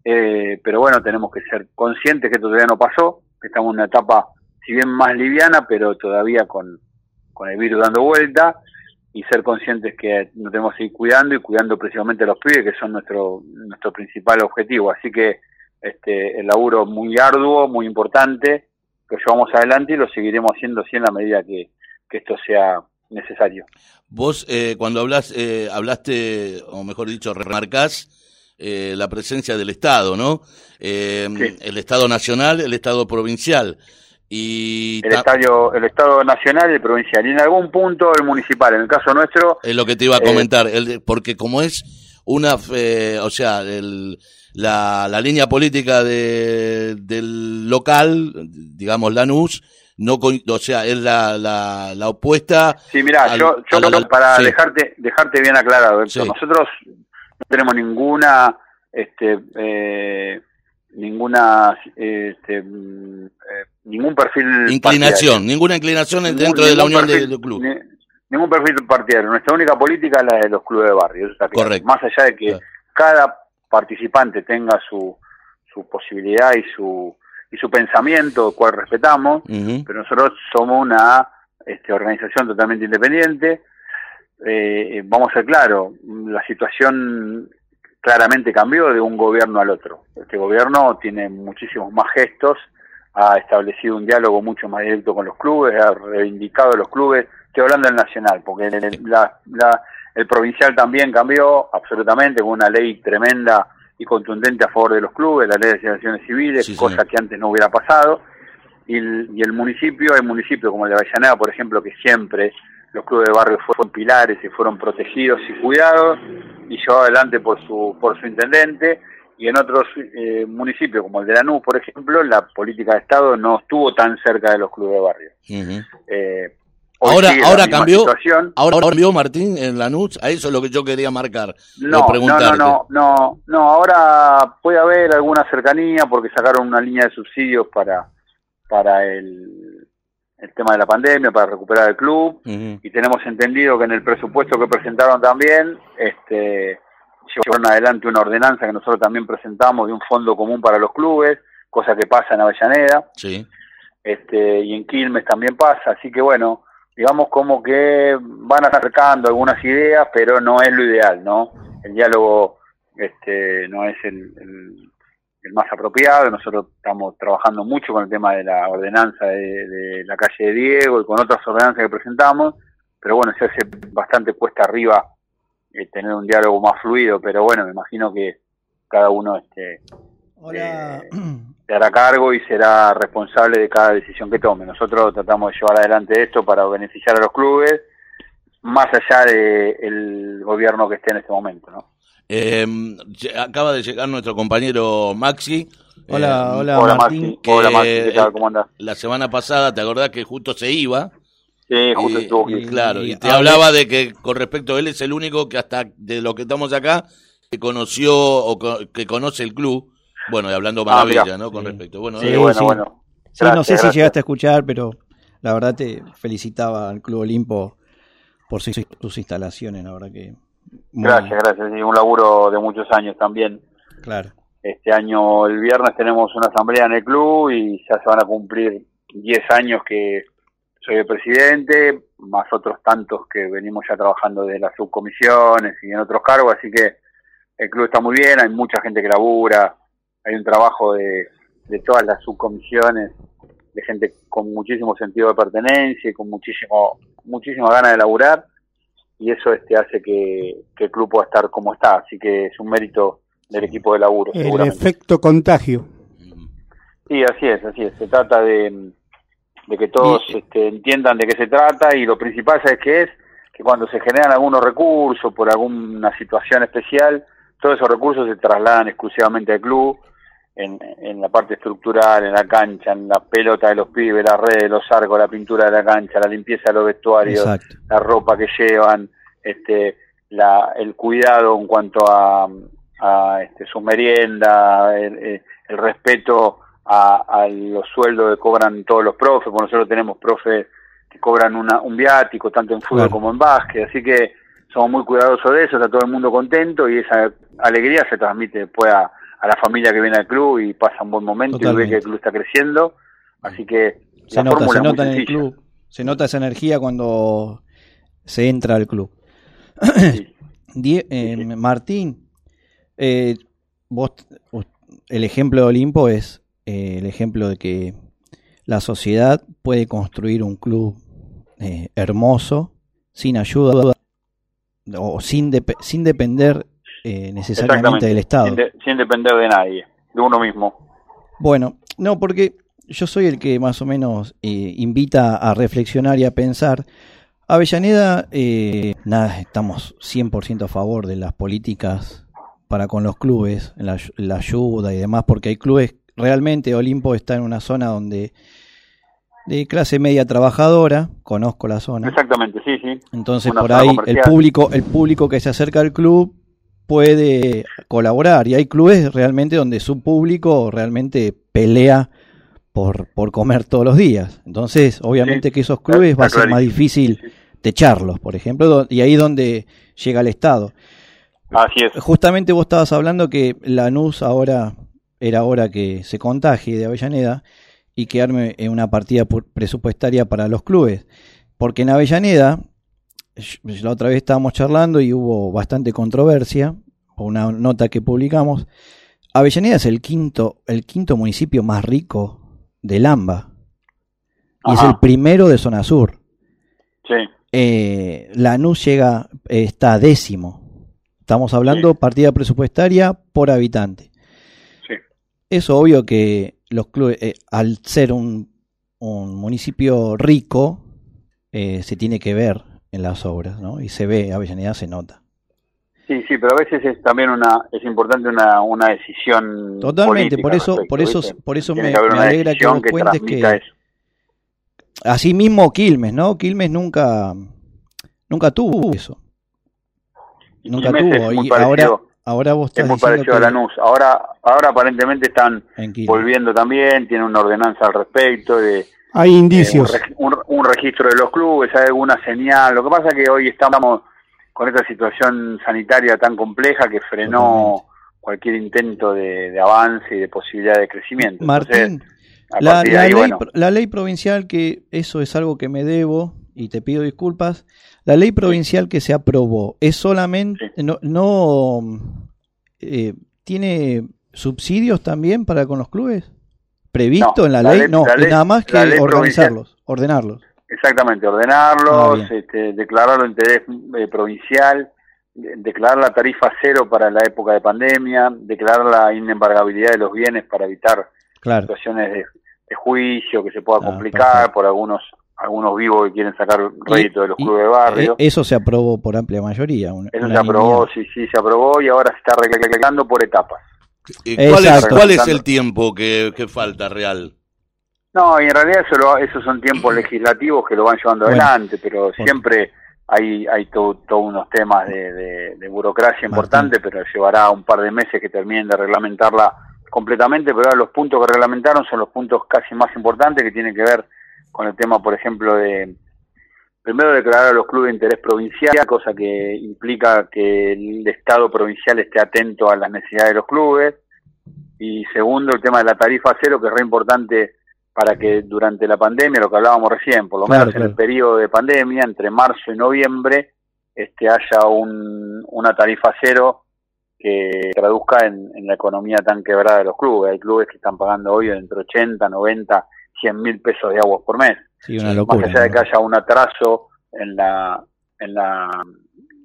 [SPEAKER 5] eh, pero bueno, tenemos que ser conscientes que esto todavía no pasó, que estamos en una etapa, si bien más liviana, pero todavía con, con el virus dando vuelta, y ser conscientes que nos tenemos que ir cuidando y cuidando precisamente a los pibes, que son nuestro, nuestro principal objetivo. Así que este, el laburo muy arduo, muy importante, lo llevamos adelante y lo seguiremos haciendo así en la medida que, que esto sea necesario.
[SPEAKER 1] Vos, eh, cuando hablas, eh, hablaste, o mejor dicho, remarcás eh, la presencia del Estado, ¿no? Eh,
[SPEAKER 5] Sí.
[SPEAKER 1] El Estado nacional, el Estado provincial. Y
[SPEAKER 5] El,
[SPEAKER 1] ta-
[SPEAKER 5] estadio, el Estado nacional y el provincial, y en algún punto el municipal. En el caso nuestro,
[SPEAKER 1] es lo que te iba a
[SPEAKER 5] eh,
[SPEAKER 1] comentar, el- porque como es una, fe- o sea, el- la, la línea política de, del local, digamos Lanús, no, o sea, es la, la, la opuesta.
[SPEAKER 5] Sí, mira, yo, yo
[SPEAKER 1] la-
[SPEAKER 5] para
[SPEAKER 1] sí.
[SPEAKER 5] dejarte dejarte bien aclarado,
[SPEAKER 1] Sí.
[SPEAKER 5] nosotros no tenemos ninguna este eh, ninguna este, mm, eh, ningún perfil
[SPEAKER 1] Inclinación, ninguna inclinación
[SPEAKER 5] partidario.
[SPEAKER 1] dentro de la unión
[SPEAKER 5] perfil-
[SPEAKER 1] del club.
[SPEAKER 5] ni- ningún perfil partidario. Nuestra única política es la de los clubes de barrio, eso está claro.
[SPEAKER 1] Correcto.
[SPEAKER 5] Más allá de que
[SPEAKER 1] Claro.
[SPEAKER 5] cada participante tenga su su posibilidad y su y su pensamiento, el cual respetamos, pero nosotros somos una este, organización totalmente independiente. Eh, vamos a ser claros, la situación claramente cambió de un gobierno al otro. Este gobierno tiene muchísimos más gestos, ha establecido un diálogo mucho más directo con los clubes, ha reivindicado a los clubes, estoy hablando del nacional, porque el, la- la- el provincial también cambió absolutamente con una ley tremenda y contundente a favor de los clubes, la ley de asociaciones civiles,
[SPEAKER 1] Sí,
[SPEAKER 5] cosa
[SPEAKER 1] señor.
[SPEAKER 5] que antes no hubiera pasado. Y el, y el municipio, hay municipios como el de Avellaneda, por ejemplo, que siempre los clubes de barrio fueron pilares y fueron protegidos y cuidados y llevados adelante por su, por su intendente. Y en otros eh, municipios, como el de Lanús, por ejemplo, la política de Estado no estuvo tan cerca de los clubes de barrio. Eh, hoy
[SPEAKER 1] Ahora, ahora cambió,
[SPEAKER 5] situación.
[SPEAKER 1] ahora cambió Martín en Lanús, a eso es lo que yo quería marcar.
[SPEAKER 5] No, no, no, no, no, no, ahora puede haber alguna cercanía porque sacaron una línea de subsidios para, para el, el tema de la pandemia, para recuperar el club, y tenemos entendido que en el presupuesto que presentaron también, este, llevaron adelante una ordenanza que nosotros también presentamos de un fondo común para los clubes, cosa que pasa en Avellaneda,
[SPEAKER 1] Sí.
[SPEAKER 5] este, y en Quilmes también pasa, así que bueno, digamos como que van acercando algunas ideas, pero no es lo ideal, ¿no? El diálogo este, no es el, el- el más apropiado, nosotros estamos trabajando mucho con el tema de la ordenanza de, de la calle de Diego y con otras ordenanzas que presentamos, pero bueno, se hace bastante cuesta arriba eh, tener un diálogo más fluido, pero bueno, me imagino que cada uno este,
[SPEAKER 6] Hola.
[SPEAKER 5] Eh, se hará cargo y será responsable de cada decisión que tome. Nosotros tratamos de llevar adelante esto para beneficiar a los clubes, más allá del gobierno que esté en este momento, ¿no?
[SPEAKER 1] Eh, lle- acaba de llegar nuestro compañero Maxi.
[SPEAKER 6] Hola,
[SPEAKER 1] Eh,
[SPEAKER 6] hola,
[SPEAKER 5] Hola
[SPEAKER 6] Martín.
[SPEAKER 5] Maxi,
[SPEAKER 1] que-
[SPEAKER 5] hola Maxi, ¿qué tal? ¿Cómo andás?
[SPEAKER 1] La semana pasada, ¿te acordás que justo se iba?
[SPEAKER 5] Sí, justo
[SPEAKER 1] Y-
[SPEAKER 5] estuvo
[SPEAKER 1] y claro, y
[SPEAKER 6] Y
[SPEAKER 1] te hablaba de que con respecto a él es el único que hasta de lo que estamos acá que conoció o co- que conoce el club. Bueno, y hablando
[SPEAKER 5] Ah,
[SPEAKER 1] maravilla. ¿no? Con
[SPEAKER 6] Sí.
[SPEAKER 1] respecto. Bueno,
[SPEAKER 5] Sí, bueno,
[SPEAKER 6] sí.
[SPEAKER 5] bueno.
[SPEAKER 6] Sí, no
[SPEAKER 5] Gracias,
[SPEAKER 6] sé si llegaste a escuchar, pero la verdad te felicitaba al Club Olimpo por sus, sus instalaciones, la verdad que...
[SPEAKER 5] Gracias, gracias. Sí, un laburo de muchos años también.
[SPEAKER 6] Claro.
[SPEAKER 5] Este año, el viernes, tenemos una asamblea en el club y ya se van a cumplir 10 años que soy el presidente, más otros tantos que venimos ya trabajando de las subcomisiones y en otros cargos, así que el club está muy bien, hay mucha gente que labura, hay un trabajo de, de todas las subcomisiones, de gente con muchísimo sentido de pertenencia y con muchísimo muchísima ganas de laburar, y eso este hace que, que el club pueda estar como está, así que es un mérito del equipo de laburo,
[SPEAKER 3] El efecto contagio.
[SPEAKER 5] Sí, así es, así es. Se trata de, de que todos
[SPEAKER 6] Y-
[SPEAKER 5] este, entiendan de qué se trata y lo principal, ¿sabes qué es? Que cuando se generan algunos recursos por alguna situación especial, todos esos recursos se trasladan exclusivamente al club, en, en la parte estructural, en la cancha, en la pelota de los pibes, la red, los arcos, la pintura de la cancha, la limpieza de los vestuarios,
[SPEAKER 6] Exacto.
[SPEAKER 5] la ropa que llevan, este, la, el cuidado en cuanto a, a este, su merienda, el, el- el respeto a, a los sueldos que cobran todos los profes, porque nosotros tenemos profes que cobran una, un viático, tanto en fútbol
[SPEAKER 6] Claro.
[SPEAKER 5] como en básquet, así que somos muy cuidadosos de eso, está todo el mundo contento y esa alegría se transmite después a, a la familia que viene al club y pasa un buen momento y ve que el club está creciendo, así que
[SPEAKER 6] Se
[SPEAKER 5] la
[SPEAKER 6] nota, se nota en el club. Se nota esa energía cuando se entra al club.
[SPEAKER 5] Sí.
[SPEAKER 6] Die- eh, Martín, eh, vos, el ejemplo de Olimpo es eh, el ejemplo de que la sociedad puede construir un club eh, hermoso sin ayuda o sin, dep- sin depender eh, necesariamente del Estado.
[SPEAKER 5] Sin, de- sin depender de nadie, de uno mismo.
[SPEAKER 6] Bueno, no, porque yo soy el que más o menos eh, invita a reflexionar y a pensar. Avellaneda, eh, nada, estamos 100% a favor de las políticas para con los clubes, la, la ayuda y demás, porque hay clubes, realmente Olimpo está en una zona donde de clase media trabajadora, conozco la zona,
[SPEAKER 5] Exactamente, sí, sí.
[SPEAKER 6] entonces
[SPEAKER 5] Una
[SPEAKER 6] por ahí el público, el público que se acerca al club puede colaborar y hay clubes realmente donde su público realmente pelea por, por comer todos los días. Entonces, obviamente
[SPEAKER 5] Sí,
[SPEAKER 6] que esos clubes va a ser más difícil techarlos, por ejemplo, y ahí donde llega el Estado.
[SPEAKER 5] Así es.
[SPEAKER 6] Justamente vos estabas hablando que Lanús ahora era hora que se contagie de Avellaneda y que arme una partida pu- presupuestaria para los clubes. Porque en Avellaneda, la otra vez estábamos charlando y hubo bastante controversia, por una nota que publicamos, Avellaneda es el quinto, el quinto municipio más rico del AMBA. Y es el primero de zona sur.
[SPEAKER 5] Sí,
[SPEAKER 6] Eh, Lanús llega, eh, está décimo. Estamos hablando partida presupuestaria por habitante.
[SPEAKER 5] sí.
[SPEAKER 6] Es obvio que los clubes, eh, al ser un, un municipio rico, eh, se tiene que ver en las obras, ¿no? Y se ve, Avellaneda se nota.
[SPEAKER 5] Sí, sí, pero a veces es también una, es importante una, una decisión
[SPEAKER 6] Totalmente,
[SPEAKER 5] política
[SPEAKER 6] por eso,
[SPEAKER 5] respecto,
[SPEAKER 6] por eso,
[SPEAKER 5] ¿viste?
[SPEAKER 6] por eso
[SPEAKER 5] Tiene
[SPEAKER 6] me,
[SPEAKER 5] que
[SPEAKER 6] alegra que vos cuentes que, así mismo Quilmes, ¿no? Quilmes nunca, nunca tuvo eso.
[SPEAKER 5] Y
[SPEAKER 6] Nunca
[SPEAKER 5] Quilmes
[SPEAKER 6] tuvo.
[SPEAKER 5] es muy
[SPEAKER 6] Y ahora,
[SPEAKER 5] parecido,
[SPEAKER 6] ahora vos
[SPEAKER 5] es
[SPEAKER 6] estás
[SPEAKER 5] muy parecido a Lanús. Ahora, ahora aparentemente están volviendo también, tienen una ordenanza al respecto de
[SPEAKER 3] Hay
[SPEAKER 5] eh, un,
[SPEAKER 3] indicios.
[SPEAKER 5] un- un registro de los clubes, hay alguna señal. Lo que pasa es que hoy estamos con esta situación sanitaria tan compleja que frenó
[SPEAKER 6] Totalmente.
[SPEAKER 5] cualquier intento de, de avance y de posibilidad de crecimiento.
[SPEAKER 6] Martín, la,
[SPEAKER 5] partir de
[SPEAKER 6] la
[SPEAKER 5] ahí,
[SPEAKER 6] ley,
[SPEAKER 5] bueno,
[SPEAKER 6] pro- la ley provincial, que eso es algo que me debo y te pido disculpas, la ley provincial que se aprobó es solamente, no, no eh, tiene subsidios también para con los clubes previsto
[SPEAKER 5] No,
[SPEAKER 6] en la,
[SPEAKER 5] la
[SPEAKER 6] ley,
[SPEAKER 5] ley-
[SPEAKER 6] no,
[SPEAKER 5] la
[SPEAKER 6] es
[SPEAKER 5] ley-
[SPEAKER 6] nada más que organizarlos, ordenarlos.
[SPEAKER 5] Exactamente,
[SPEAKER 6] Ah,
[SPEAKER 5] ordenarlos, este, declararlo de interés eh, provincial, de- declarar la tarifa cero para la época de pandemia, declarar la inembargabilidad de los bienes para evitar
[SPEAKER 6] Claro,
[SPEAKER 5] situaciones de, de juicio que se pueda
[SPEAKER 6] Ah,
[SPEAKER 5] complicar por algunos algunos vivos que quieren sacar rédito de los clubes de barrio.
[SPEAKER 6] eh, eso se aprobó por amplia mayoría. un-
[SPEAKER 5] Eso se aprobó, sí, sí, se aprobó y ahora se está arreglando por etapas.
[SPEAKER 1] ¿Y ¿Cuál, es, cuál es el tiempo que, que falta real?
[SPEAKER 5] No, y en realidad eso lo- esos son tiempos legislativos que lo van llevando
[SPEAKER 6] Bueno,
[SPEAKER 5] adelante, pero siempre hay hay todos unos temas de, de- de burocracia importante, pero llevará un par de meses que terminen de reglamentarla completamente, pero ahora los puntos que reglamentaron son los puntos casi más importantes que tienen que ver con el tema, por ejemplo, de primero declarar a los clubes de interés provincial, cosa que implica que el Estado provincial esté atento a las necesidades de los clubes, y segundo el tema de la tarifa cero, que es re importante para que durante la pandemia, lo que hablábamos recién, por lo
[SPEAKER 6] Claro,
[SPEAKER 5] menos en el periodo de pandemia, entre marzo y noviembre, este haya un, una tarifa cero que traduzca en, en la economía tan quebrada de los clubes. Hay clubes que están pagando hoy entre 80, 90, 100 mil pesos de agua por mes.
[SPEAKER 6] Sí, una locura.
[SPEAKER 5] Más allá de que haya un atraso en la, en la,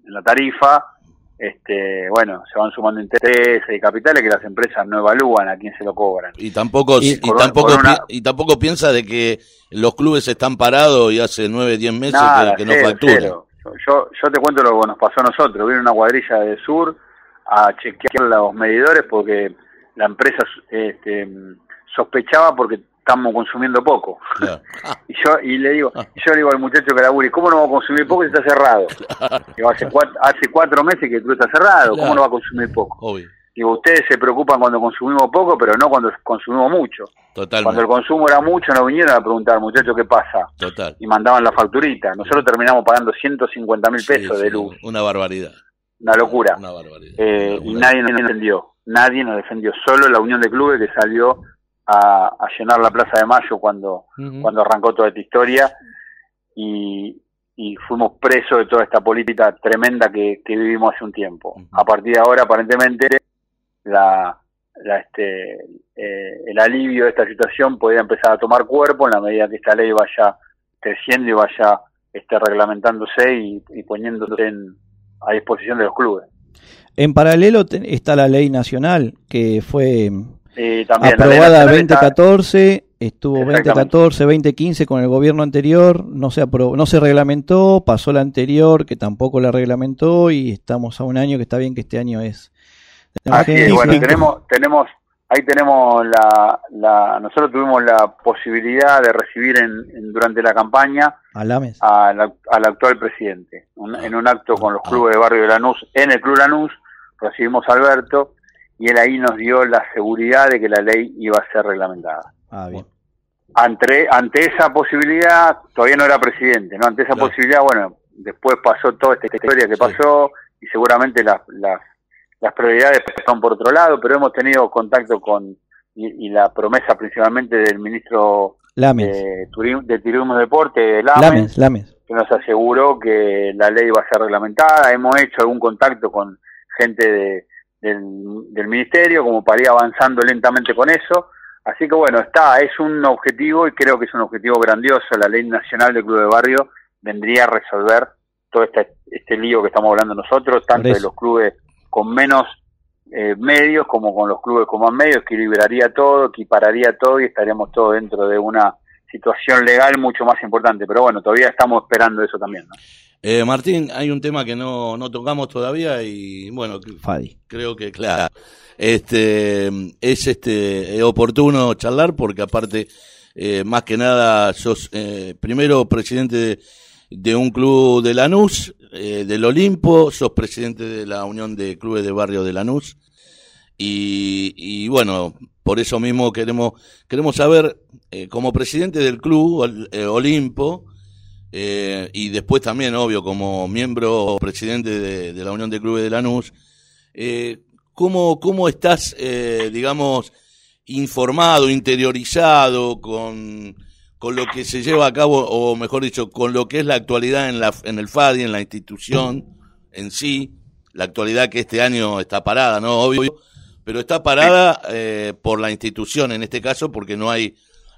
[SPEAKER 5] en la tarifa, este, bueno, se van sumando intereses y capitales que las empresas no evalúan a quién se lo cobran.
[SPEAKER 1] Y tampoco,
[SPEAKER 6] Y-
[SPEAKER 1] tampoco,
[SPEAKER 5] por una-
[SPEAKER 1] pi- y tampoco piensa de que los clubes están parados y hace nueve, diez meses
[SPEAKER 5] Nada,
[SPEAKER 1] que, que no facturan.
[SPEAKER 5] cero. Yo, yo te cuento lo que nos pasó a nosotros. Vino una cuadrilla de sur a chequear los medidores porque la empresa este, sospechaba porque estamos consumiendo poco.
[SPEAKER 1] Claro.
[SPEAKER 5] Y yo y le digo, y yo le digo al muchacho que labura, ¿y cómo no va a consumir poco si está cerrado? Digo, hace cuatro, hace cuatro meses que el club está cerrado, ¿cómo
[SPEAKER 1] Claro.
[SPEAKER 5] no va a consumir poco?
[SPEAKER 1] obvio,
[SPEAKER 5] Digo, ustedes se preocupan cuando consumimos poco, pero no cuando consumimos mucho. Cuando el
[SPEAKER 1] totalmente.
[SPEAKER 5] consumo era mucho, nos vinieron a preguntar, muchachos, ¿qué pasa?
[SPEAKER 1] Total.
[SPEAKER 5] Y mandaban la facturita. Nosotros terminamos pagando 150 mil pesos
[SPEAKER 1] Sí,
[SPEAKER 5] de luz.
[SPEAKER 1] Una barbaridad.
[SPEAKER 5] Una locura.
[SPEAKER 1] Una barbaridad.
[SPEAKER 5] Eh, y nadie nos defendió. Nadie nos defendió. Solo la Unión de Clubes que salió a, a llenar la Plaza de Mayo cuando, cuando arrancó toda esta historia. Y, y fuimos presos de toda esta política tremenda que, que vivimos hace un tiempo. A partir de ahora, aparentemente, la, la, este, eh, el alivio de esta situación podría empezar a tomar cuerpo en la medida que esta ley vaya creciendo y vaya este, reglamentándose y, y poniéndose en, a disposición de los clubes.
[SPEAKER 6] En paralelo está la ley nacional que fue
[SPEAKER 5] Y también la ley
[SPEAKER 6] aprobada
[SPEAKER 5] nacional está-
[SPEAKER 6] 2014, estuvo
[SPEAKER 5] Exactamente.
[SPEAKER 6] 2014, 2015 con el gobierno anterior, no se aprobó, no se reglamentó, pasó la anterior que tampoco la reglamentó y estamos a un año que está bien que este año es.
[SPEAKER 5] Así es, bueno, tenemos, tenemos, ahí tenemos la, la, nosotros tuvimos la posibilidad de recibir en, en- durante la campaña al, al actual presidente. Un- en un acto con los clubes de barrio de Lanús, en el Club Lanús, recibimos a Alberto y él ahí nos dio la seguridad de que la ley iba a ser reglamentada.
[SPEAKER 6] Ah, bien.
[SPEAKER 5] Ante, ante esa posibilidad, todavía no era presidente, ¿no? Ante esa
[SPEAKER 1] Claro.
[SPEAKER 5] posibilidad, bueno, después pasó toda esta historia que
[SPEAKER 1] Sí.
[SPEAKER 5] pasó y seguramente las, las, las prioridades pasaron por otro lado, pero hemos tenido contacto con, y, y la promesa principalmente del ministro
[SPEAKER 6] Lames.
[SPEAKER 5] de, Turismo, de Turismo y Deporte, Lames,
[SPEAKER 6] Lames, Lames.
[SPEAKER 5] que nos aseguró que la ley va a ser reglamentada. Hemos hecho algún contacto con gente de, del, del ministerio como para ir avanzando lentamente con eso. Así que bueno, está, es un objetivo y creo que es un objetivo grandioso. La ley nacional del Club de Barrio vendría a resolver todo este, este lío que estamos hablando nosotros, tanto de los clubes con menos eh, medios como con los clubes con más medios, equilibraría todo, equipararía todo y estaríamos todos dentro de una situación legal mucho más importante. Pero bueno, todavía estamos esperando eso también. ¿no?
[SPEAKER 1] Eh, Martín, hay un tema que no, no tocamos todavía y bueno,
[SPEAKER 6] Fadi.
[SPEAKER 1] creo que claro, este es este oportuno charlar porque aparte eh, más que nada sos eh, primero presidente de, de un club de Lanús, eh, del Olimpo, sos presidente de la Unión de Clubes de Barrio de Lanús y, y bueno, por eso mismo queremos queremos saber eh, como presidente del club Ol- eh, Olimpo eh, y después también, obvio, como miembro presidente de, de la Unión de Clubes de Lanús, eh, ¿cómo, ¿cómo estás, eh, digamos, informado, interiorizado con, con lo que se lleva a cabo, o mejor dicho, con lo que es la actualidad en, la, en el FADI, en la institución en sí? La actualidad que este año está parada, ¿no? Obvio, pero está parada eh, por la institución en este caso, porque no hay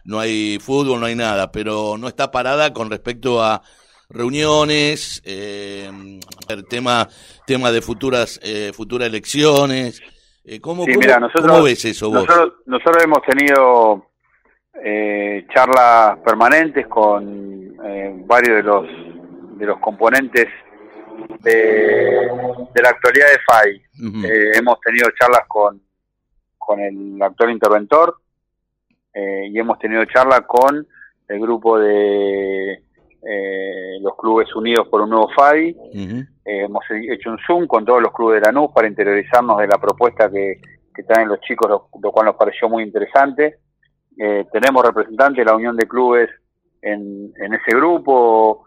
[SPEAKER 1] no hay fútbol, no hay nada, pero no está parada con respecto a reuniones, eh, el tema, tema de futuras, eh, futuras elecciones. Eh, ¿cómo,
[SPEAKER 5] Sí,
[SPEAKER 1] cómo-
[SPEAKER 5] mira, nosotros,
[SPEAKER 1] cómo ves eso vos?
[SPEAKER 5] Nosotros, nosotros hemos tenido eh, charlas permanentes con eh, varios de los de los componentes de, de la actualidad de FAI. Eh, hemos tenido charlas con, con el actual interventor eh, y hemos tenido charlas con el grupo de eh, los clubes unidos por un nuevo.
[SPEAKER 1] Ujú.
[SPEAKER 5] Eh, hemos hecho un Zoom con todos los clubes de Lanús para interiorizarnos de la propuesta que, que traen los chicos, lo, lo cual nos pareció muy interesante. Eh, tenemos representantes de la Unión de Clubes en, en ese grupo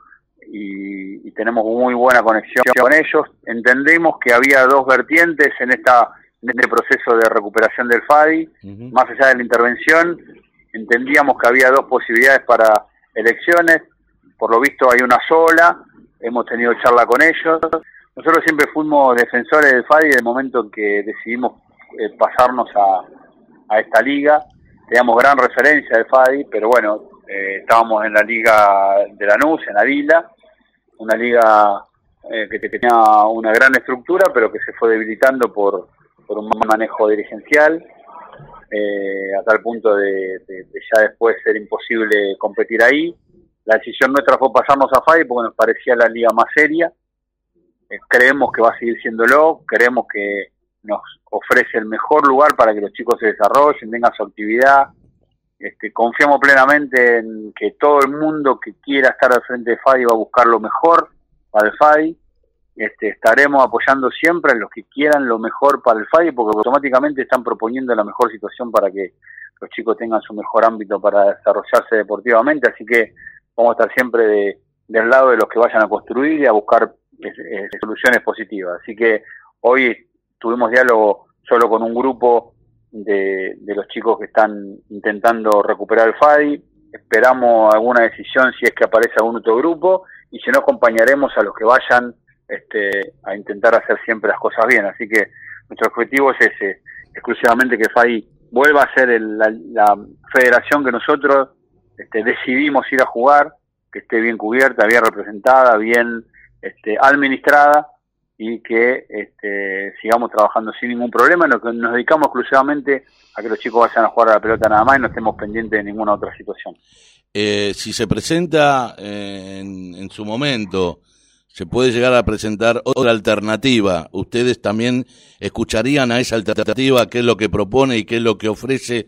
[SPEAKER 5] y, y tenemos muy buena conexión con ellos. Entendemos que había dos vertientes en, esta, en este proceso de recuperación del FADI. Más allá de la intervención, entendíamos que había dos posibilidades para elecciones. Por lo visto hay una sola. Hemos tenido charla con ellos. Nosotros siempre fuimos defensores del FADI del momento en que decidimos eh, pasarnos a, a esta liga. Teníamos gran referencia del FADI, pero bueno, eh, estábamos en la liga de Lanús, en Avila, una liga eh, que tenía una gran estructura, pero que se fue debilitando por, por un manejo dirigencial, eh, a tal punto de, ya después ser imposible competir ahí. La decisión nuestra fue pasarnos a FADI porque nos parecía la liga más seria. Eh, creemos que va a seguir siéndolo, creemos que nos ofrece el mejor lugar para que los chicos se desarrollen, tengan su actividad. Este, confiamos plenamente en que todo el mundo que quiera estar al frente de FADI va a buscar lo mejor para el FADI. Este, estaremos apoyando siempre a los que quieran lo mejor para el FADI porque automáticamente están proponiendo la mejor situación para que los chicos tengan su mejor ámbito para desarrollarse deportivamente. Así que vamos a estar siempre de- del lado de los que vayan a construir y a buscar soluciones positivas. Así que hoy tuvimos diálogo solo con un grupo de, de los chicos que están intentando recuperar el FADI. Esperamos alguna decisión si es que aparece algún otro grupo y si no acompañaremos a los que vayan este, a intentar hacer siempre las cosas bien. Así que nuestro objetivo es ese, exclusivamente que FADI vuelva a ser el- la, la federación que nosotros este, decidimos ir a jugar, que esté bien cubierta, bien representada, bien este, administrada y que este, sigamos trabajando sin ningún problema, que nos dedicamos exclusivamente a que los chicos vayan a jugar a la pelota nada más y no estemos pendientes de ninguna otra situación.
[SPEAKER 1] Eh, si se presenta eh, en, en su momento, se puede llegar a presentar otra alternativa. ¿Ustedes también escucharían a esa alternativa qué es lo que propone y qué es lo que ofrece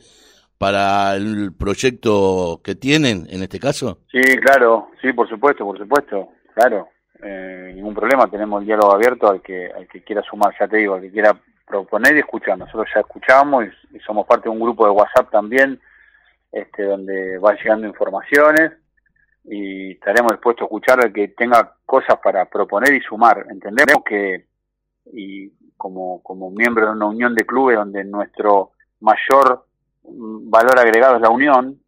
[SPEAKER 1] para el proyecto que tienen en este caso?
[SPEAKER 5] Sí, claro, sí, por supuesto, por supuesto, claro, eh, ningún problema, tenemos el diálogo abierto al que, al que quiera sumar, ya te digo, al que quiera proponer y escuchar, nosotros ya escuchamos y, somos parte de un grupo de WhatsApp también, este, donde van llegando informaciones y estaremos dispuestos a escuchar al que tenga cosas para proponer y sumar, entendemos que, y como, como miembro de una unión de clubes donde nuestro mayor mm, valor agregado es la unión,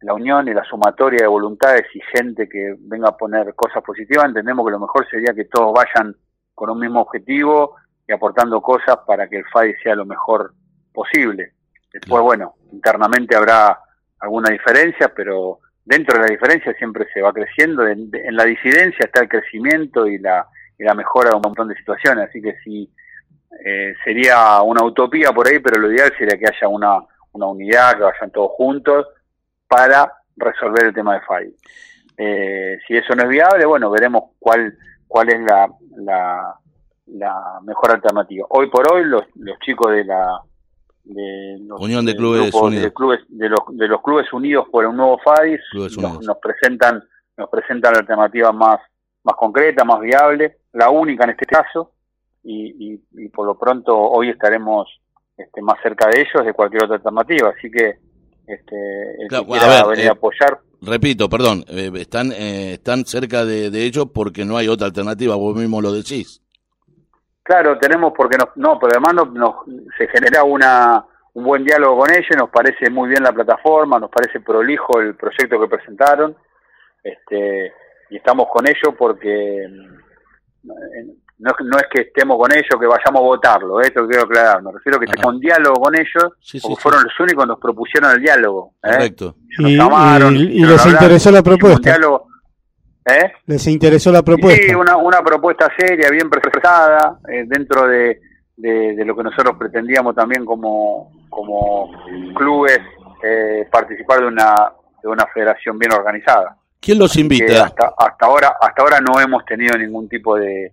[SPEAKER 5] la unión y la sumatoria de voluntades y gente que venga a poner cosas positivas, entendemos que lo mejor sería que todos vayan con un mismo objetivo y aportando cosas para que el FADI sea lo mejor posible. Después, bueno, internamente habrá alguna diferencia, pero dentro de la diferencia siempre se va creciendo. En, en la disidencia está el crecimiento y la, y la mejora de un montón de situaciones. Así que sí, eh, sería una utopía por ahí, pero lo ideal sería que haya una, una unidad, que vayan todos juntos para resolver el tema de FAI. Eh, si eso no es viable, bueno, veremos cuál, cuál es la, la, la mejor alternativa. Hoy por hoy, los, los chicos de la de los,
[SPEAKER 1] Unión de Clubes
[SPEAKER 5] grupo
[SPEAKER 1] Unidos.
[SPEAKER 5] de, clubes, de, los, de los clubes unidos por un nuevo FADIS. Nos, presentan nos presentan la alternativa más más concreta, más viable, la única en este caso. Y, y, y por lo pronto hoy estaremos este, más cerca de ellos de cualquier otra alternativa, así que este, el
[SPEAKER 1] Claro,
[SPEAKER 5] que
[SPEAKER 1] a
[SPEAKER 5] quiera
[SPEAKER 1] ver,
[SPEAKER 5] venir
[SPEAKER 1] eh,
[SPEAKER 5] a apoyar.
[SPEAKER 1] Repito, perdón, eh, están, eh, están cerca de, de ellos porque no hay otra alternativa, vos mismo lo decís.
[SPEAKER 5] Claro, tenemos porque nos, no, pero además nos, nos- se genera una un buen diálogo con ellos, nos parece muy bien la plataforma, nos parece prolijo el proyecto que presentaron, este y estamos con ellos porque eh, no, es- no es que estemos con ellos, que vayamos a votarlo, eh, esto quiero aclarar, me refiero a que estemos en diálogo con ellos,
[SPEAKER 1] Sí, sí,
[SPEAKER 5] porque
[SPEAKER 1] sí.
[SPEAKER 5] fueron los únicos que nos propusieron el diálogo. ¿eh?
[SPEAKER 1] Correcto.
[SPEAKER 5] Nos
[SPEAKER 3] Y,
[SPEAKER 5] llamaron,
[SPEAKER 3] y- y
[SPEAKER 5] quisieron
[SPEAKER 3] les interesó la propuesta.
[SPEAKER 5] ¿Eh?
[SPEAKER 3] Les interesó la propuesta.
[SPEAKER 5] Sí, una, una propuesta seria, bien presentada, eh, dentro de, de, de lo que nosotros pretendíamos también como, como clubes, eh, participar de una, de una federación bien organizada.
[SPEAKER 1] ¿Quién los invita?
[SPEAKER 5] hasta, hasta ahora, hasta ahora no hemos tenido ningún tipo de,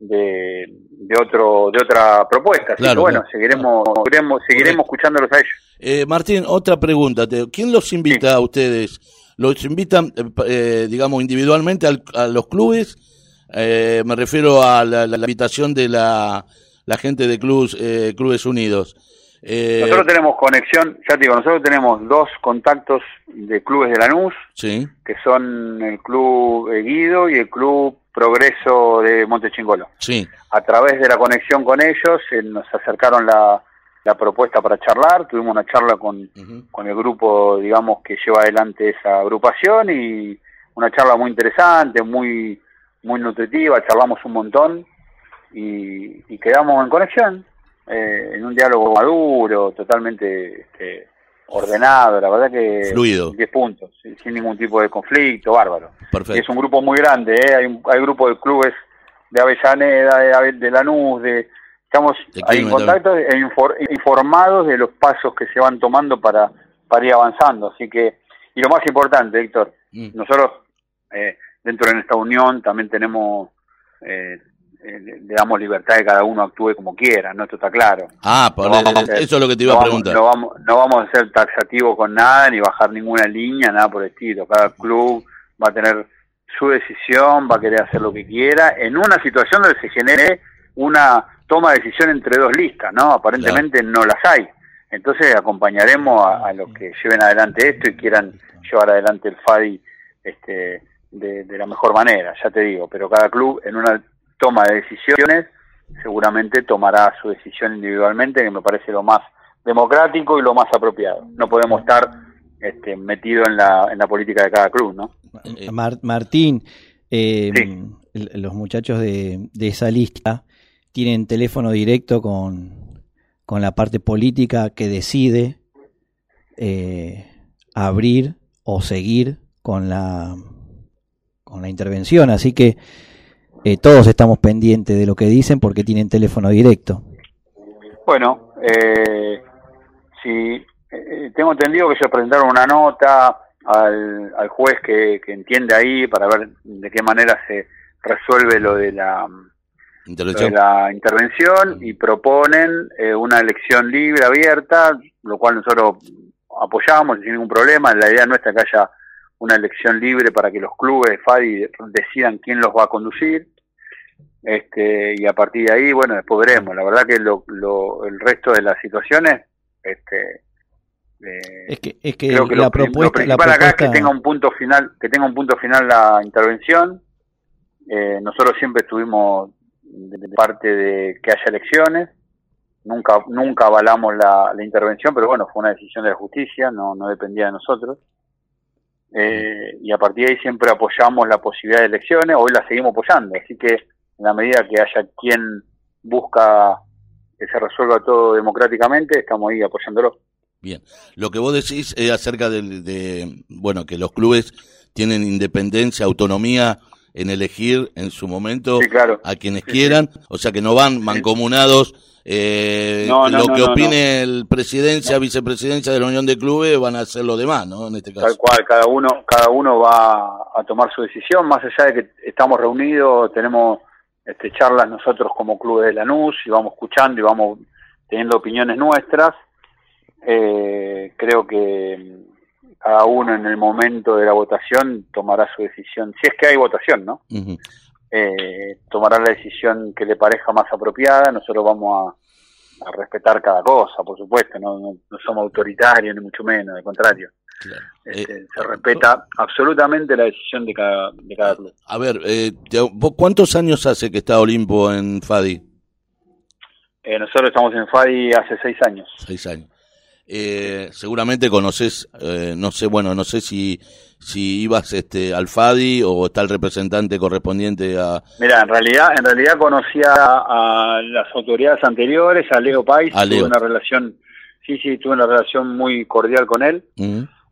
[SPEAKER 5] de, de otro, de otra propuesta. Así
[SPEAKER 1] Claro,
[SPEAKER 5] que bueno,
[SPEAKER 1] claro.
[SPEAKER 5] seguiremos, seguiremos, seguiremos escuchándolos a ellos.
[SPEAKER 1] Eh, Martín, otra pregunta. te- ¿Quién los invita
[SPEAKER 5] Sí.
[SPEAKER 1] a ustedes? ¿Los invitan, eh, eh, digamos, individualmente al- a los clubes? Eh, me refiero a la, la- la invitación de la, la gente de clubes, eh, clubes Unidos. Eh,
[SPEAKER 5] Nosotros tenemos conexión, ya te digo, nosotros tenemos dos contactos de clubes de Lanús,
[SPEAKER 1] sí,
[SPEAKER 5] que son el Club Guido y el Club Progreso de Montechingolo.
[SPEAKER 1] sí,
[SPEAKER 5] A través de la conexión con ellos nos acercaron la, la propuesta para charlar, tuvimos una charla con, con el grupo, digamos, que lleva adelante esa agrupación y una charla muy interesante, muy, muy nutritiva, charlamos un montón y, y quedamos en conexión, eh, en un diálogo maduro, totalmente este, ordenado, la verdad que
[SPEAKER 1] Fluido.
[SPEAKER 5] 10 puntos, sin, sin ningún tipo de conflicto, bárbaro. Y es
[SPEAKER 1] perfecto.
[SPEAKER 5] un grupo muy grande, ¿eh? hay un hay grupo de clubes de Avellaneda, de, de Lanús, de estamos ahí en contacto e infor- informados de los pasos que se van tomando para, para ir avanzando. Así que, y lo más importante, Héctor,
[SPEAKER 1] Mm,
[SPEAKER 5] nosotros eh, dentro de esta unión también tenemos, eh, eh, le damos libertad de que cada uno actúe como quiera, ¿no? Esto está claro.
[SPEAKER 1] Ah, por-
[SPEAKER 5] No vamos
[SPEAKER 1] eso es lo que te iba
[SPEAKER 5] no
[SPEAKER 1] a
[SPEAKER 5] vamos-
[SPEAKER 1] preguntar.
[SPEAKER 5] No vamos, no vamos a ser taxativos con nada, ni bajar ninguna línea, nada por el estilo. Cada club va a tener su decisión, va a querer hacer lo que quiera, en una situación donde se genere una toma de decisión entre dos listas, ¿no? Aparentemente no las hay. Entonces acompañaremos a, a los que lleven adelante esto y quieran llevar adelante el FADI este, de, de la mejor manera, ya te digo, pero cada club en una toma de decisiones seguramente tomará su decisión individualmente, que me parece lo más democrático y lo más apropiado. No podemos estar este, metidos en la, en la política de cada club, ¿no?
[SPEAKER 1] Eh,
[SPEAKER 6] Mar- Martín, eh,
[SPEAKER 5] Sí.
[SPEAKER 6] los muchachos de, de esa lista tienen teléfono directo con, con la parte política que decide eh, abrir o seguir con la, con la intervención, así que eh, todos estamos pendientes de lo que dicen porque tienen teléfono directo.
[SPEAKER 5] Bueno, eh, si eh, tengo entendido que ellos presentaron una nota al, al juez que, que entiende ahí para ver de qué manera se resuelve lo de la, de la intervención y proponen eh, una elección libre, abierta, lo cual nosotros apoyamos sin ningún problema. La idea nuestra es que haya una elección libre para que los clubes FADI decidan quién los va a conducir. Este, y a partir de ahí, bueno, después veremos. La verdad que lo, lo, el resto de las situaciones, este, eh,
[SPEAKER 6] Es que, es que
[SPEAKER 5] creo que
[SPEAKER 6] la
[SPEAKER 5] lo, prim- lo
[SPEAKER 6] propuesta, la
[SPEAKER 5] principal acá es que
[SPEAKER 6] propuesta-
[SPEAKER 5] tenga un punto final, que tenga un punto final la intervención. Eh, nosotros siempre estuvimos de de parte de que haya elecciones. Nunca, nunca avalamos la, la intervención, pero bueno, fue una decisión de la justicia, no, no dependía de nosotros. Eh, y a partir de ahí siempre apoyamos la posibilidad de elecciones, hoy la seguimos apoyando, así que en la medida que haya quien busca que se resuelva todo democráticamente, estamos ahí apoyándolo.
[SPEAKER 1] Bien. Lo que vos decís es acerca del- de, bueno, que los clubes tienen independencia, autonomía en elegir en su momento
[SPEAKER 5] Sí, claro.
[SPEAKER 1] a quienes quieran, o sea que no van mancomunados. Eh,
[SPEAKER 5] No, no,
[SPEAKER 1] lo
[SPEAKER 5] no,
[SPEAKER 1] que opine el presidencia, vicepresidencia de la Unión de Clubes van a hacer lo demás, ¿no? En este
[SPEAKER 5] Tal
[SPEAKER 1] caso.
[SPEAKER 5] cual, cada uno, cada uno va a tomar su decisión, más allá de que estamos reunidos, tenemos este, charlas nosotros como Club de Lanús y vamos escuchando y vamos teniendo opiniones nuestras. Eh, creo que cada uno en el momento de la votación tomará su decisión, si es que hay votación, ¿no? Eh, tomará la decisión que le parezca más apropiada, nosotros vamos a, a respetar cada cosa, por supuesto, no, no, no somos autoritarios ni mucho menos, al contrario.
[SPEAKER 1] Claro.
[SPEAKER 5] Este,
[SPEAKER 1] Eh,
[SPEAKER 5] se respeta absolutamente la decisión de cada, de cada club.
[SPEAKER 1] a ver, eh, ¿vos ¿cuántos años hace que está Olimpo en Fadi?
[SPEAKER 5] Eh, nosotros estamos en FADI hace seis años.
[SPEAKER 1] Seis años. Eh, seguramente conoces, eh, no sé, bueno, no sé si, si ibas este, al FADI o está el representante correspondiente a...
[SPEAKER 5] Mira, en realidad, en realidad conocía a, las autoridades anteriores, a Leo Pais,
[SPEAKER 1] A Leo.
[SPEAKER 5] tuve una relación, sí, sí, tuve una relación muy cordial con él,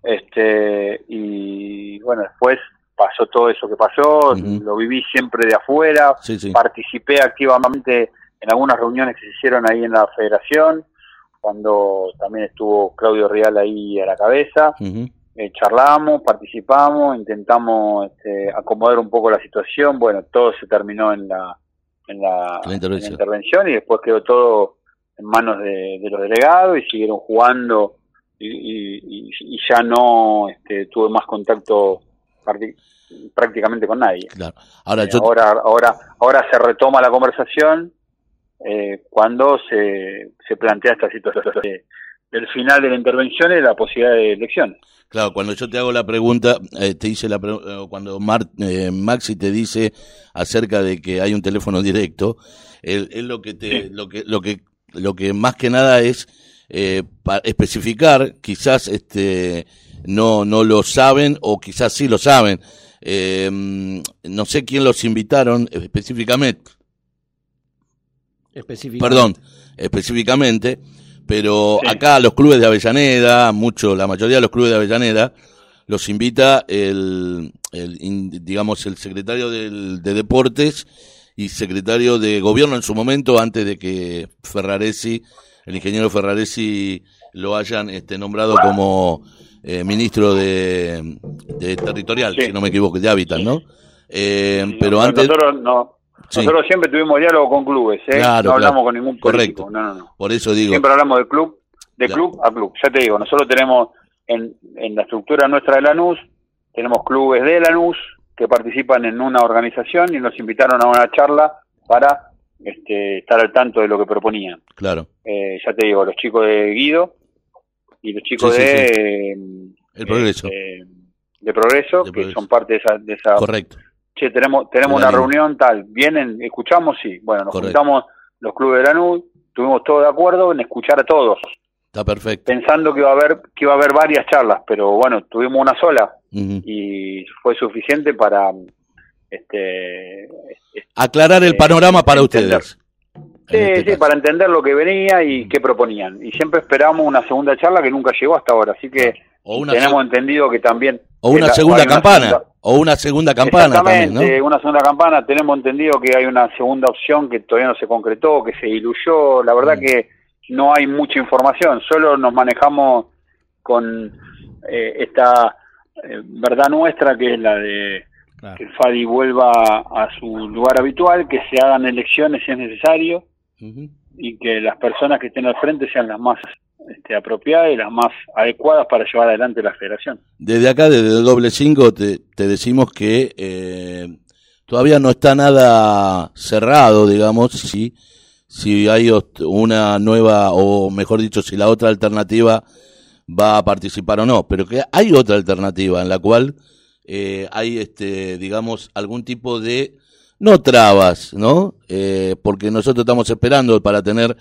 [SPEAKER 5] este, y bueno, después pasó todo eso que pasó, lo viví siempre de afuera,
[SPEAKER 1] Sí, sí.
[SPEAKER 5] participé activamente en algunas reuniones que se hicieron ahí en la federación, cuando también estuvo Claudio Real ahí a la cabeza,
[SPEAKER 1] Ujú,
[SPEAKER 5] eh, charlamos, participamos, intentamos este, acomodar un poco la situación, bueno, todo se terminó en la, en la,
[SPEAKER 1] La intervención.
[SPEAKER 5] en la intervención y después quedó todo en manos de, de los delegados y siguieron jugando y, y- y- y ya no este, tuve más contacto prácticamente con nadie.
[SPEAKER 1] claro. Ahora,
[SPEAKER 5] Eh,
[SPEAKER 1] yo,
[SPEAKER 5] ahora, ahora, ahora se retoma la conversación eh, cuando se, se plantea esta situación de- del final de la intervención y la posibilidad de elecciones.
[SPEAKER 1] claro, cuando yo te hago la pregunta, eh, te hice la pre- eh, cuando Mar- eh, Maxi te dice acerca de que hay un teléfono directo, él, él lo que te, lo que, lo que, lo que más que nada es eh, especificar, quizás este, no, no lo saben o quizás sí lo saben. Eh, no sé quién los invitaron Específicamente. Perdón, específicamente, pero
[SPEAKER 5] Sí.
[SPEAKER 1] acá los clubes de Avellaneda, mucho, la mayoría de los clubes de Avellaneda, los invita el, el digamos, el secretario del- de Deportes y secretario de Gobierno en su momento, antes de que Ferraresi, el ingeniero Ferraresi, lo hayan este, nombrado como eh, ministro de, de Territorial,
[SPEAKER 5] Sí.
[SPEAKER 1] si no me equivoco, de Hábitat, ¿no? Eh, pero antes...
[SPEAKER 5] Nosotros, no,
[SPEAKER 1] Sí.
[SPEAKER 5] nosotros siempre tuvimos diálogo con clubes, ¿eh?
[SPEAKER 1] Claro,
[SPEAKER 5] no hablamos
[SPEAKER 1] claro.
[SPEAKER 5] con ningún
[SPEAKER 1] Correcto.
[SPEAKER 5] político. No, no, no.
[SPEAKER 1] Por eso digo...
[SPEAKER 5] Siempre hablamos de club, de
[SPEAKER 1] Claro.
[SPEAKER 5] club a club. Ya te digo, nosotros tenemos en, en la estructura nuestra de Lanús, tenemos clubes de Lanús que participan en una organización y nos invitaron a una charla para este, estar al tanto de lo que proponían.
[SPEAKER 1] Claro,
[SPEAKER 5] Eh, ya te digo, los chicos de Guido y los chicos
[SPEAKER 1] Sí, sí,
[SPEAKER 5] de... eh,
[SPEAKER 1] el progreso.
[SPEAKER 5] eh, de Progreso,
[SPEAKER 1] De
[SPEAKER 5] que
[SPEAKER 1] Progreso.
[SPEAKER 5] son parte de esa, de esa
[SPEAKER 1] Correcto.
[SPEAKER 5] Che, tenemos, tenemos una reunión tal, vienen, escuchamos, sí, bueno, nos
[SPEAKER 1] Correcto.
[SPEAKER 5] juntamos los clubes de Lanús, estuvimos todos de acuerdo en escuchar a todos,
[SPEAKER 1] Está perfecto.
[SPEAKER 5] pensando que iba a haber, que iba a haber varias charlas, pero bueno, tuvimos una sola y fue suficiente para este
[SPEAKER 1] Aclarar el
[SPEAKER 5] Eh,
[SPEAKER 1] panorama para
[SPEAKER 5] entender.
[SPEAKER 1] ustedes.
[SPEAKER 5] Sí,
[SPEAKER 1] este
[SPEAKER 5] sí, para entender lo que venía y qué proponían. Y siempre esperamos una segunda charla que nunca llegó hasta ahora, así que
[SPEAKER 1] O una,
[SPEAKER 5] tenemos entendido que también
[SPEAKER 1] o una
[SPEAKER 5] la-
[SPEAKER 1] segunda
[SPEAKER 5] una
[SPEAKER 1] campana.
[SPEAKER 5] segunda-
[SPEAKER 1] O una segunda campana también,
[SPEAKER 5] Exactamente,
[SPEAKER 1] ¿no?
[SPEAKER 5] una segunda campana. Tenemos entendido que hay una segunda opción que todavía no se concretó, que se diluyó. La verdad
[SPEAKER 1] Mm.
[SPEAKER 5] que no hay mucha información, solo nos manejamos con eh, esta eh, verdad nuestra, que es la de
[SPEAKER 6] Claro.
[SPEAKER 5] que FADI vuelva a su lugar habitual, que se hagan elecciones si es necesario Y que las personas que estén al frente sean las más este, apropiadas y las más adecuadas para llevar adelante la federación.
[SPEAKER 1] Desde acá, desde el doble cinco, te, te decimos que eh, todavía no está nada cerrado, digamos, si, si hay una nueva, o mejor dicho, si la otra alternativa va a participar o no, pero que hay otra alternativa en la cual eh, hay, este, digamos, algún tipo de, no trabas, ¿no? Eh, porque nosotros estamos esperando para tener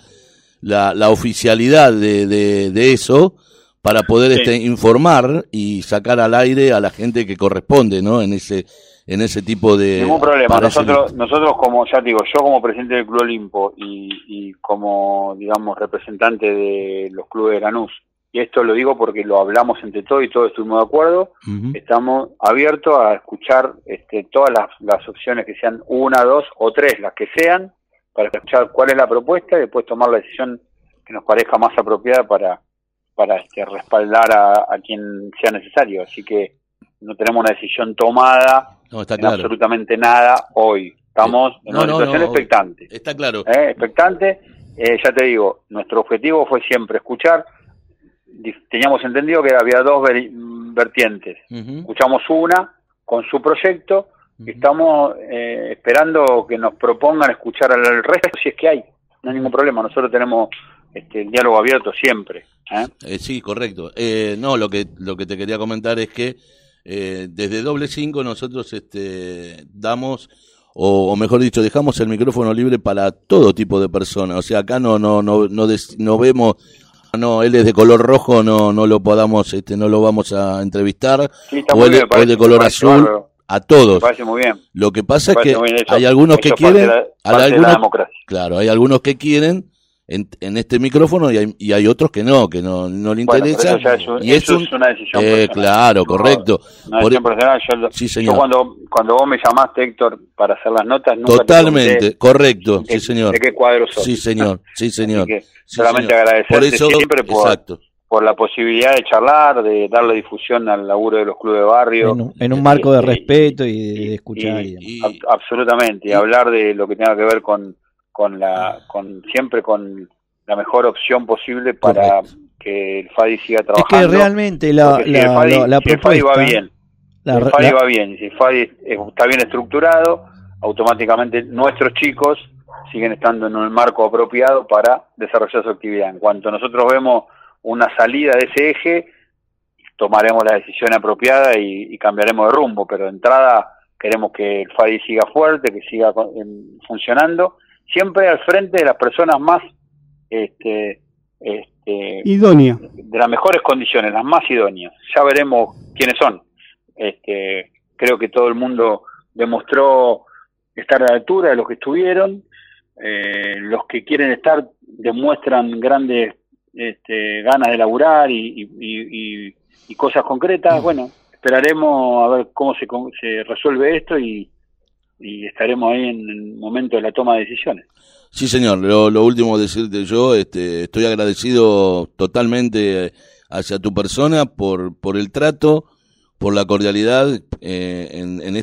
[SPEAKER 1] la, la oficialidad de, de, de eso, para poder
[SPEAKER 5] Sí.
[SPEAKER 1] este, informar y sacar al aire a la gente que corresponde, ¿no? En ese, en ese tipo de...
[SPEAKER 5] Ningún problema. Nosotros, nosotros como, ya te digo, yo como presidente del Club Olimpo y, y como, digamos, representante de los clubes de Lanús, y esto lo digo porque lo hablamos entre todos y todos estuvimos de acuerdo, estamos abiertos a escuchar este, todas las, las opciones que sean una, dos o tres, las que sean, para escuchar cuál es la propuesta y después tomar la decisión que nos parezca más apropiada para, para este, respaldar a, a quien sea necesario. Así que no tenemos una decisión tomada
[SPEAKER 1] No, está
[SPEAKER 5] en
[SPEAKER 1] claro.
[SPEAKER 5] absolutamente nada hoy. Estamos en
[SPEAKER 1] No,
[SPEAKER 5] una
[SPEAKER 1] no,
[SPEAKER 5] situación expectante.
[SPEAKER 1] Está claro.
[SPEAKER 5] ¿eh? Expectante. Eh, ya te digo, nuestro objetivo fue siempre escuchar. Teníamos entendido que había dos ver- vertientes.
[SPEAKER 1] Ujú.
[SPEAKER 5] Escuchamos una con su proyecto y estamos eh, esperando que nos propongan escuchar al resto si es que hay. No hay ningún problema. Nosotros tenemos este, el diálogo abierto siempre. ¿eh?
[SPEAKER 1] Eh, sí, correcto. Eh, no, lo que, lo que te quería comentar es que eh, desde Doble Cinco nosotros este, damos, o, o mejor dicho, dejamos el micrófono libre para todo tipo de personas. O sea, acá no, no, no, no, des- no vemos, no, él es de color rojo, no, no lo podamos, este, no lo vamos a entrevistar,
[SPEAKER 5] Sí,
[SPEAKER 1] o él,
[SPEAKER 5] bien,
[SPEAKER 1] o
[SPEAKER 5] me parece-
[SPEAKER 1] él de color azul, a
[SPEAKER 5] Me
[SPEAKER 1] todos.
[SPEAKER 5] parece muy bien.
[SPEAKER 1] Lo que pasa es que hay algunos que quieren,
[SPEAKER 5] la-
[SPEAKER 1] hay algunos, claro, hay algunos que quieren en, en este micrófono y hay, y hay otros que no, que no, no le
[SPEAKER 5] Bueno, pero
[SPEAKER 1] interesa.
[SPEAKER 5] eso ya es un-
[SPEAKER 1] y es,
[SPEAKER 5] eso
[SPEAKER 1] un-
[SPEAKER 5] es una decisión
[SPEAKER 1] eh,
[SPEAKER 5] personal.
[SPEAKER 1] claro, correcto.
[SPEAKER 5] Una
[SPEAKER 1] Por-
[SPEAKER 5] decisión personal. Yo,
[SPEAKER 1] Sí,
[SPEAKER 5] yo
[SPEAKER 1] señor.
[SPEAKER 5] cuando, cuando vos me llamaste, Héctor, para hacer las notas, nunca te
[SPEAKER 1] Totalmente, correcto,
[SPEAKER 5] de-
[SPEAKER 1] sí señor.
[SPEAKER 5] ¿De qué cuadro sos?
[SPEAKER 1] Sí señor, sí señor.
[SPEAKER 5] Así que
[SPEAKER 1] Sí,
[SPEAKER 5] solamente
[SPEAKER 1] señor.
[SPEAKER 5] agradecerte
[SPEAKER 1] Por eso,
[SPEAKER 5] siempre por,
[SPEAKER 1] exacto.
[SPEAKER 5] por la posibilidad de charlar, de darle difusión al laburo de los clubes de barrio.
[SPEAKER 6] En un, en un marco de
[SPEAKER 5] Y-
[SPEAKER 6] respeto y de, de escuchar.
[SPEAKER 5] y-
[SPEAKER 6] y demás.
[SPEAKER 1] Y-
[SPEAKER 5] Ab- absolutamente, y hablar de lo que tenga que ver con, con la, con siempre con la mejor opción posible para
[SPEAKER 1] Correcto.
[SPEAKER 5] que el FADI siga
[SPEAKER 6] es
[SPEAKER 5] trabajando.
[SPEAKER 6] que realmente la,
[SPEAKER 5] si
[SPEAKER 6] la,
[SPEAKER 5] el FADI,
[SPEAKER 6] la- la
[SPEAKER 5] si el FADI va bien,
[SPEAKER 6] la-
[SPEAKER 5] el FADI va bien, si el FADI está bien estructurado, automáticamente nuestros chicos siguen estando en un marco apropiado para desarrollar su actividad. En cuanto nosotros vemos una salida de ese eje, tomaremos la decisión apropiada y, y cambiaremos de rumbo, pero de entrada queremos que el FADI siga fuerte, que siga funcionando, siempre al frente de las personas más este, este,
[SPEAKER 3] Idónea.
[SPEAKER 5] de las mejores condiciones, las más idóneas. Ya veremos quiénes son. Este, creo que todo el mundo demostró estar a la altura de los que estuvieron. Eh, los que quieren estar demuestran grandes este, ganas de laburar y, y- y- y- y cosas concretas. Bueno, esperaremos a ver cómo se, se resuelve esto y, y estaremos ahí en el momento de la toma de decisiones.
[SPEAKER 1] Sí, señor. Lo, lo último decirte yo, este, estoy agradecido totalmente eh, hacia tu persona por, por el trato, por la cordialidad eh, en, en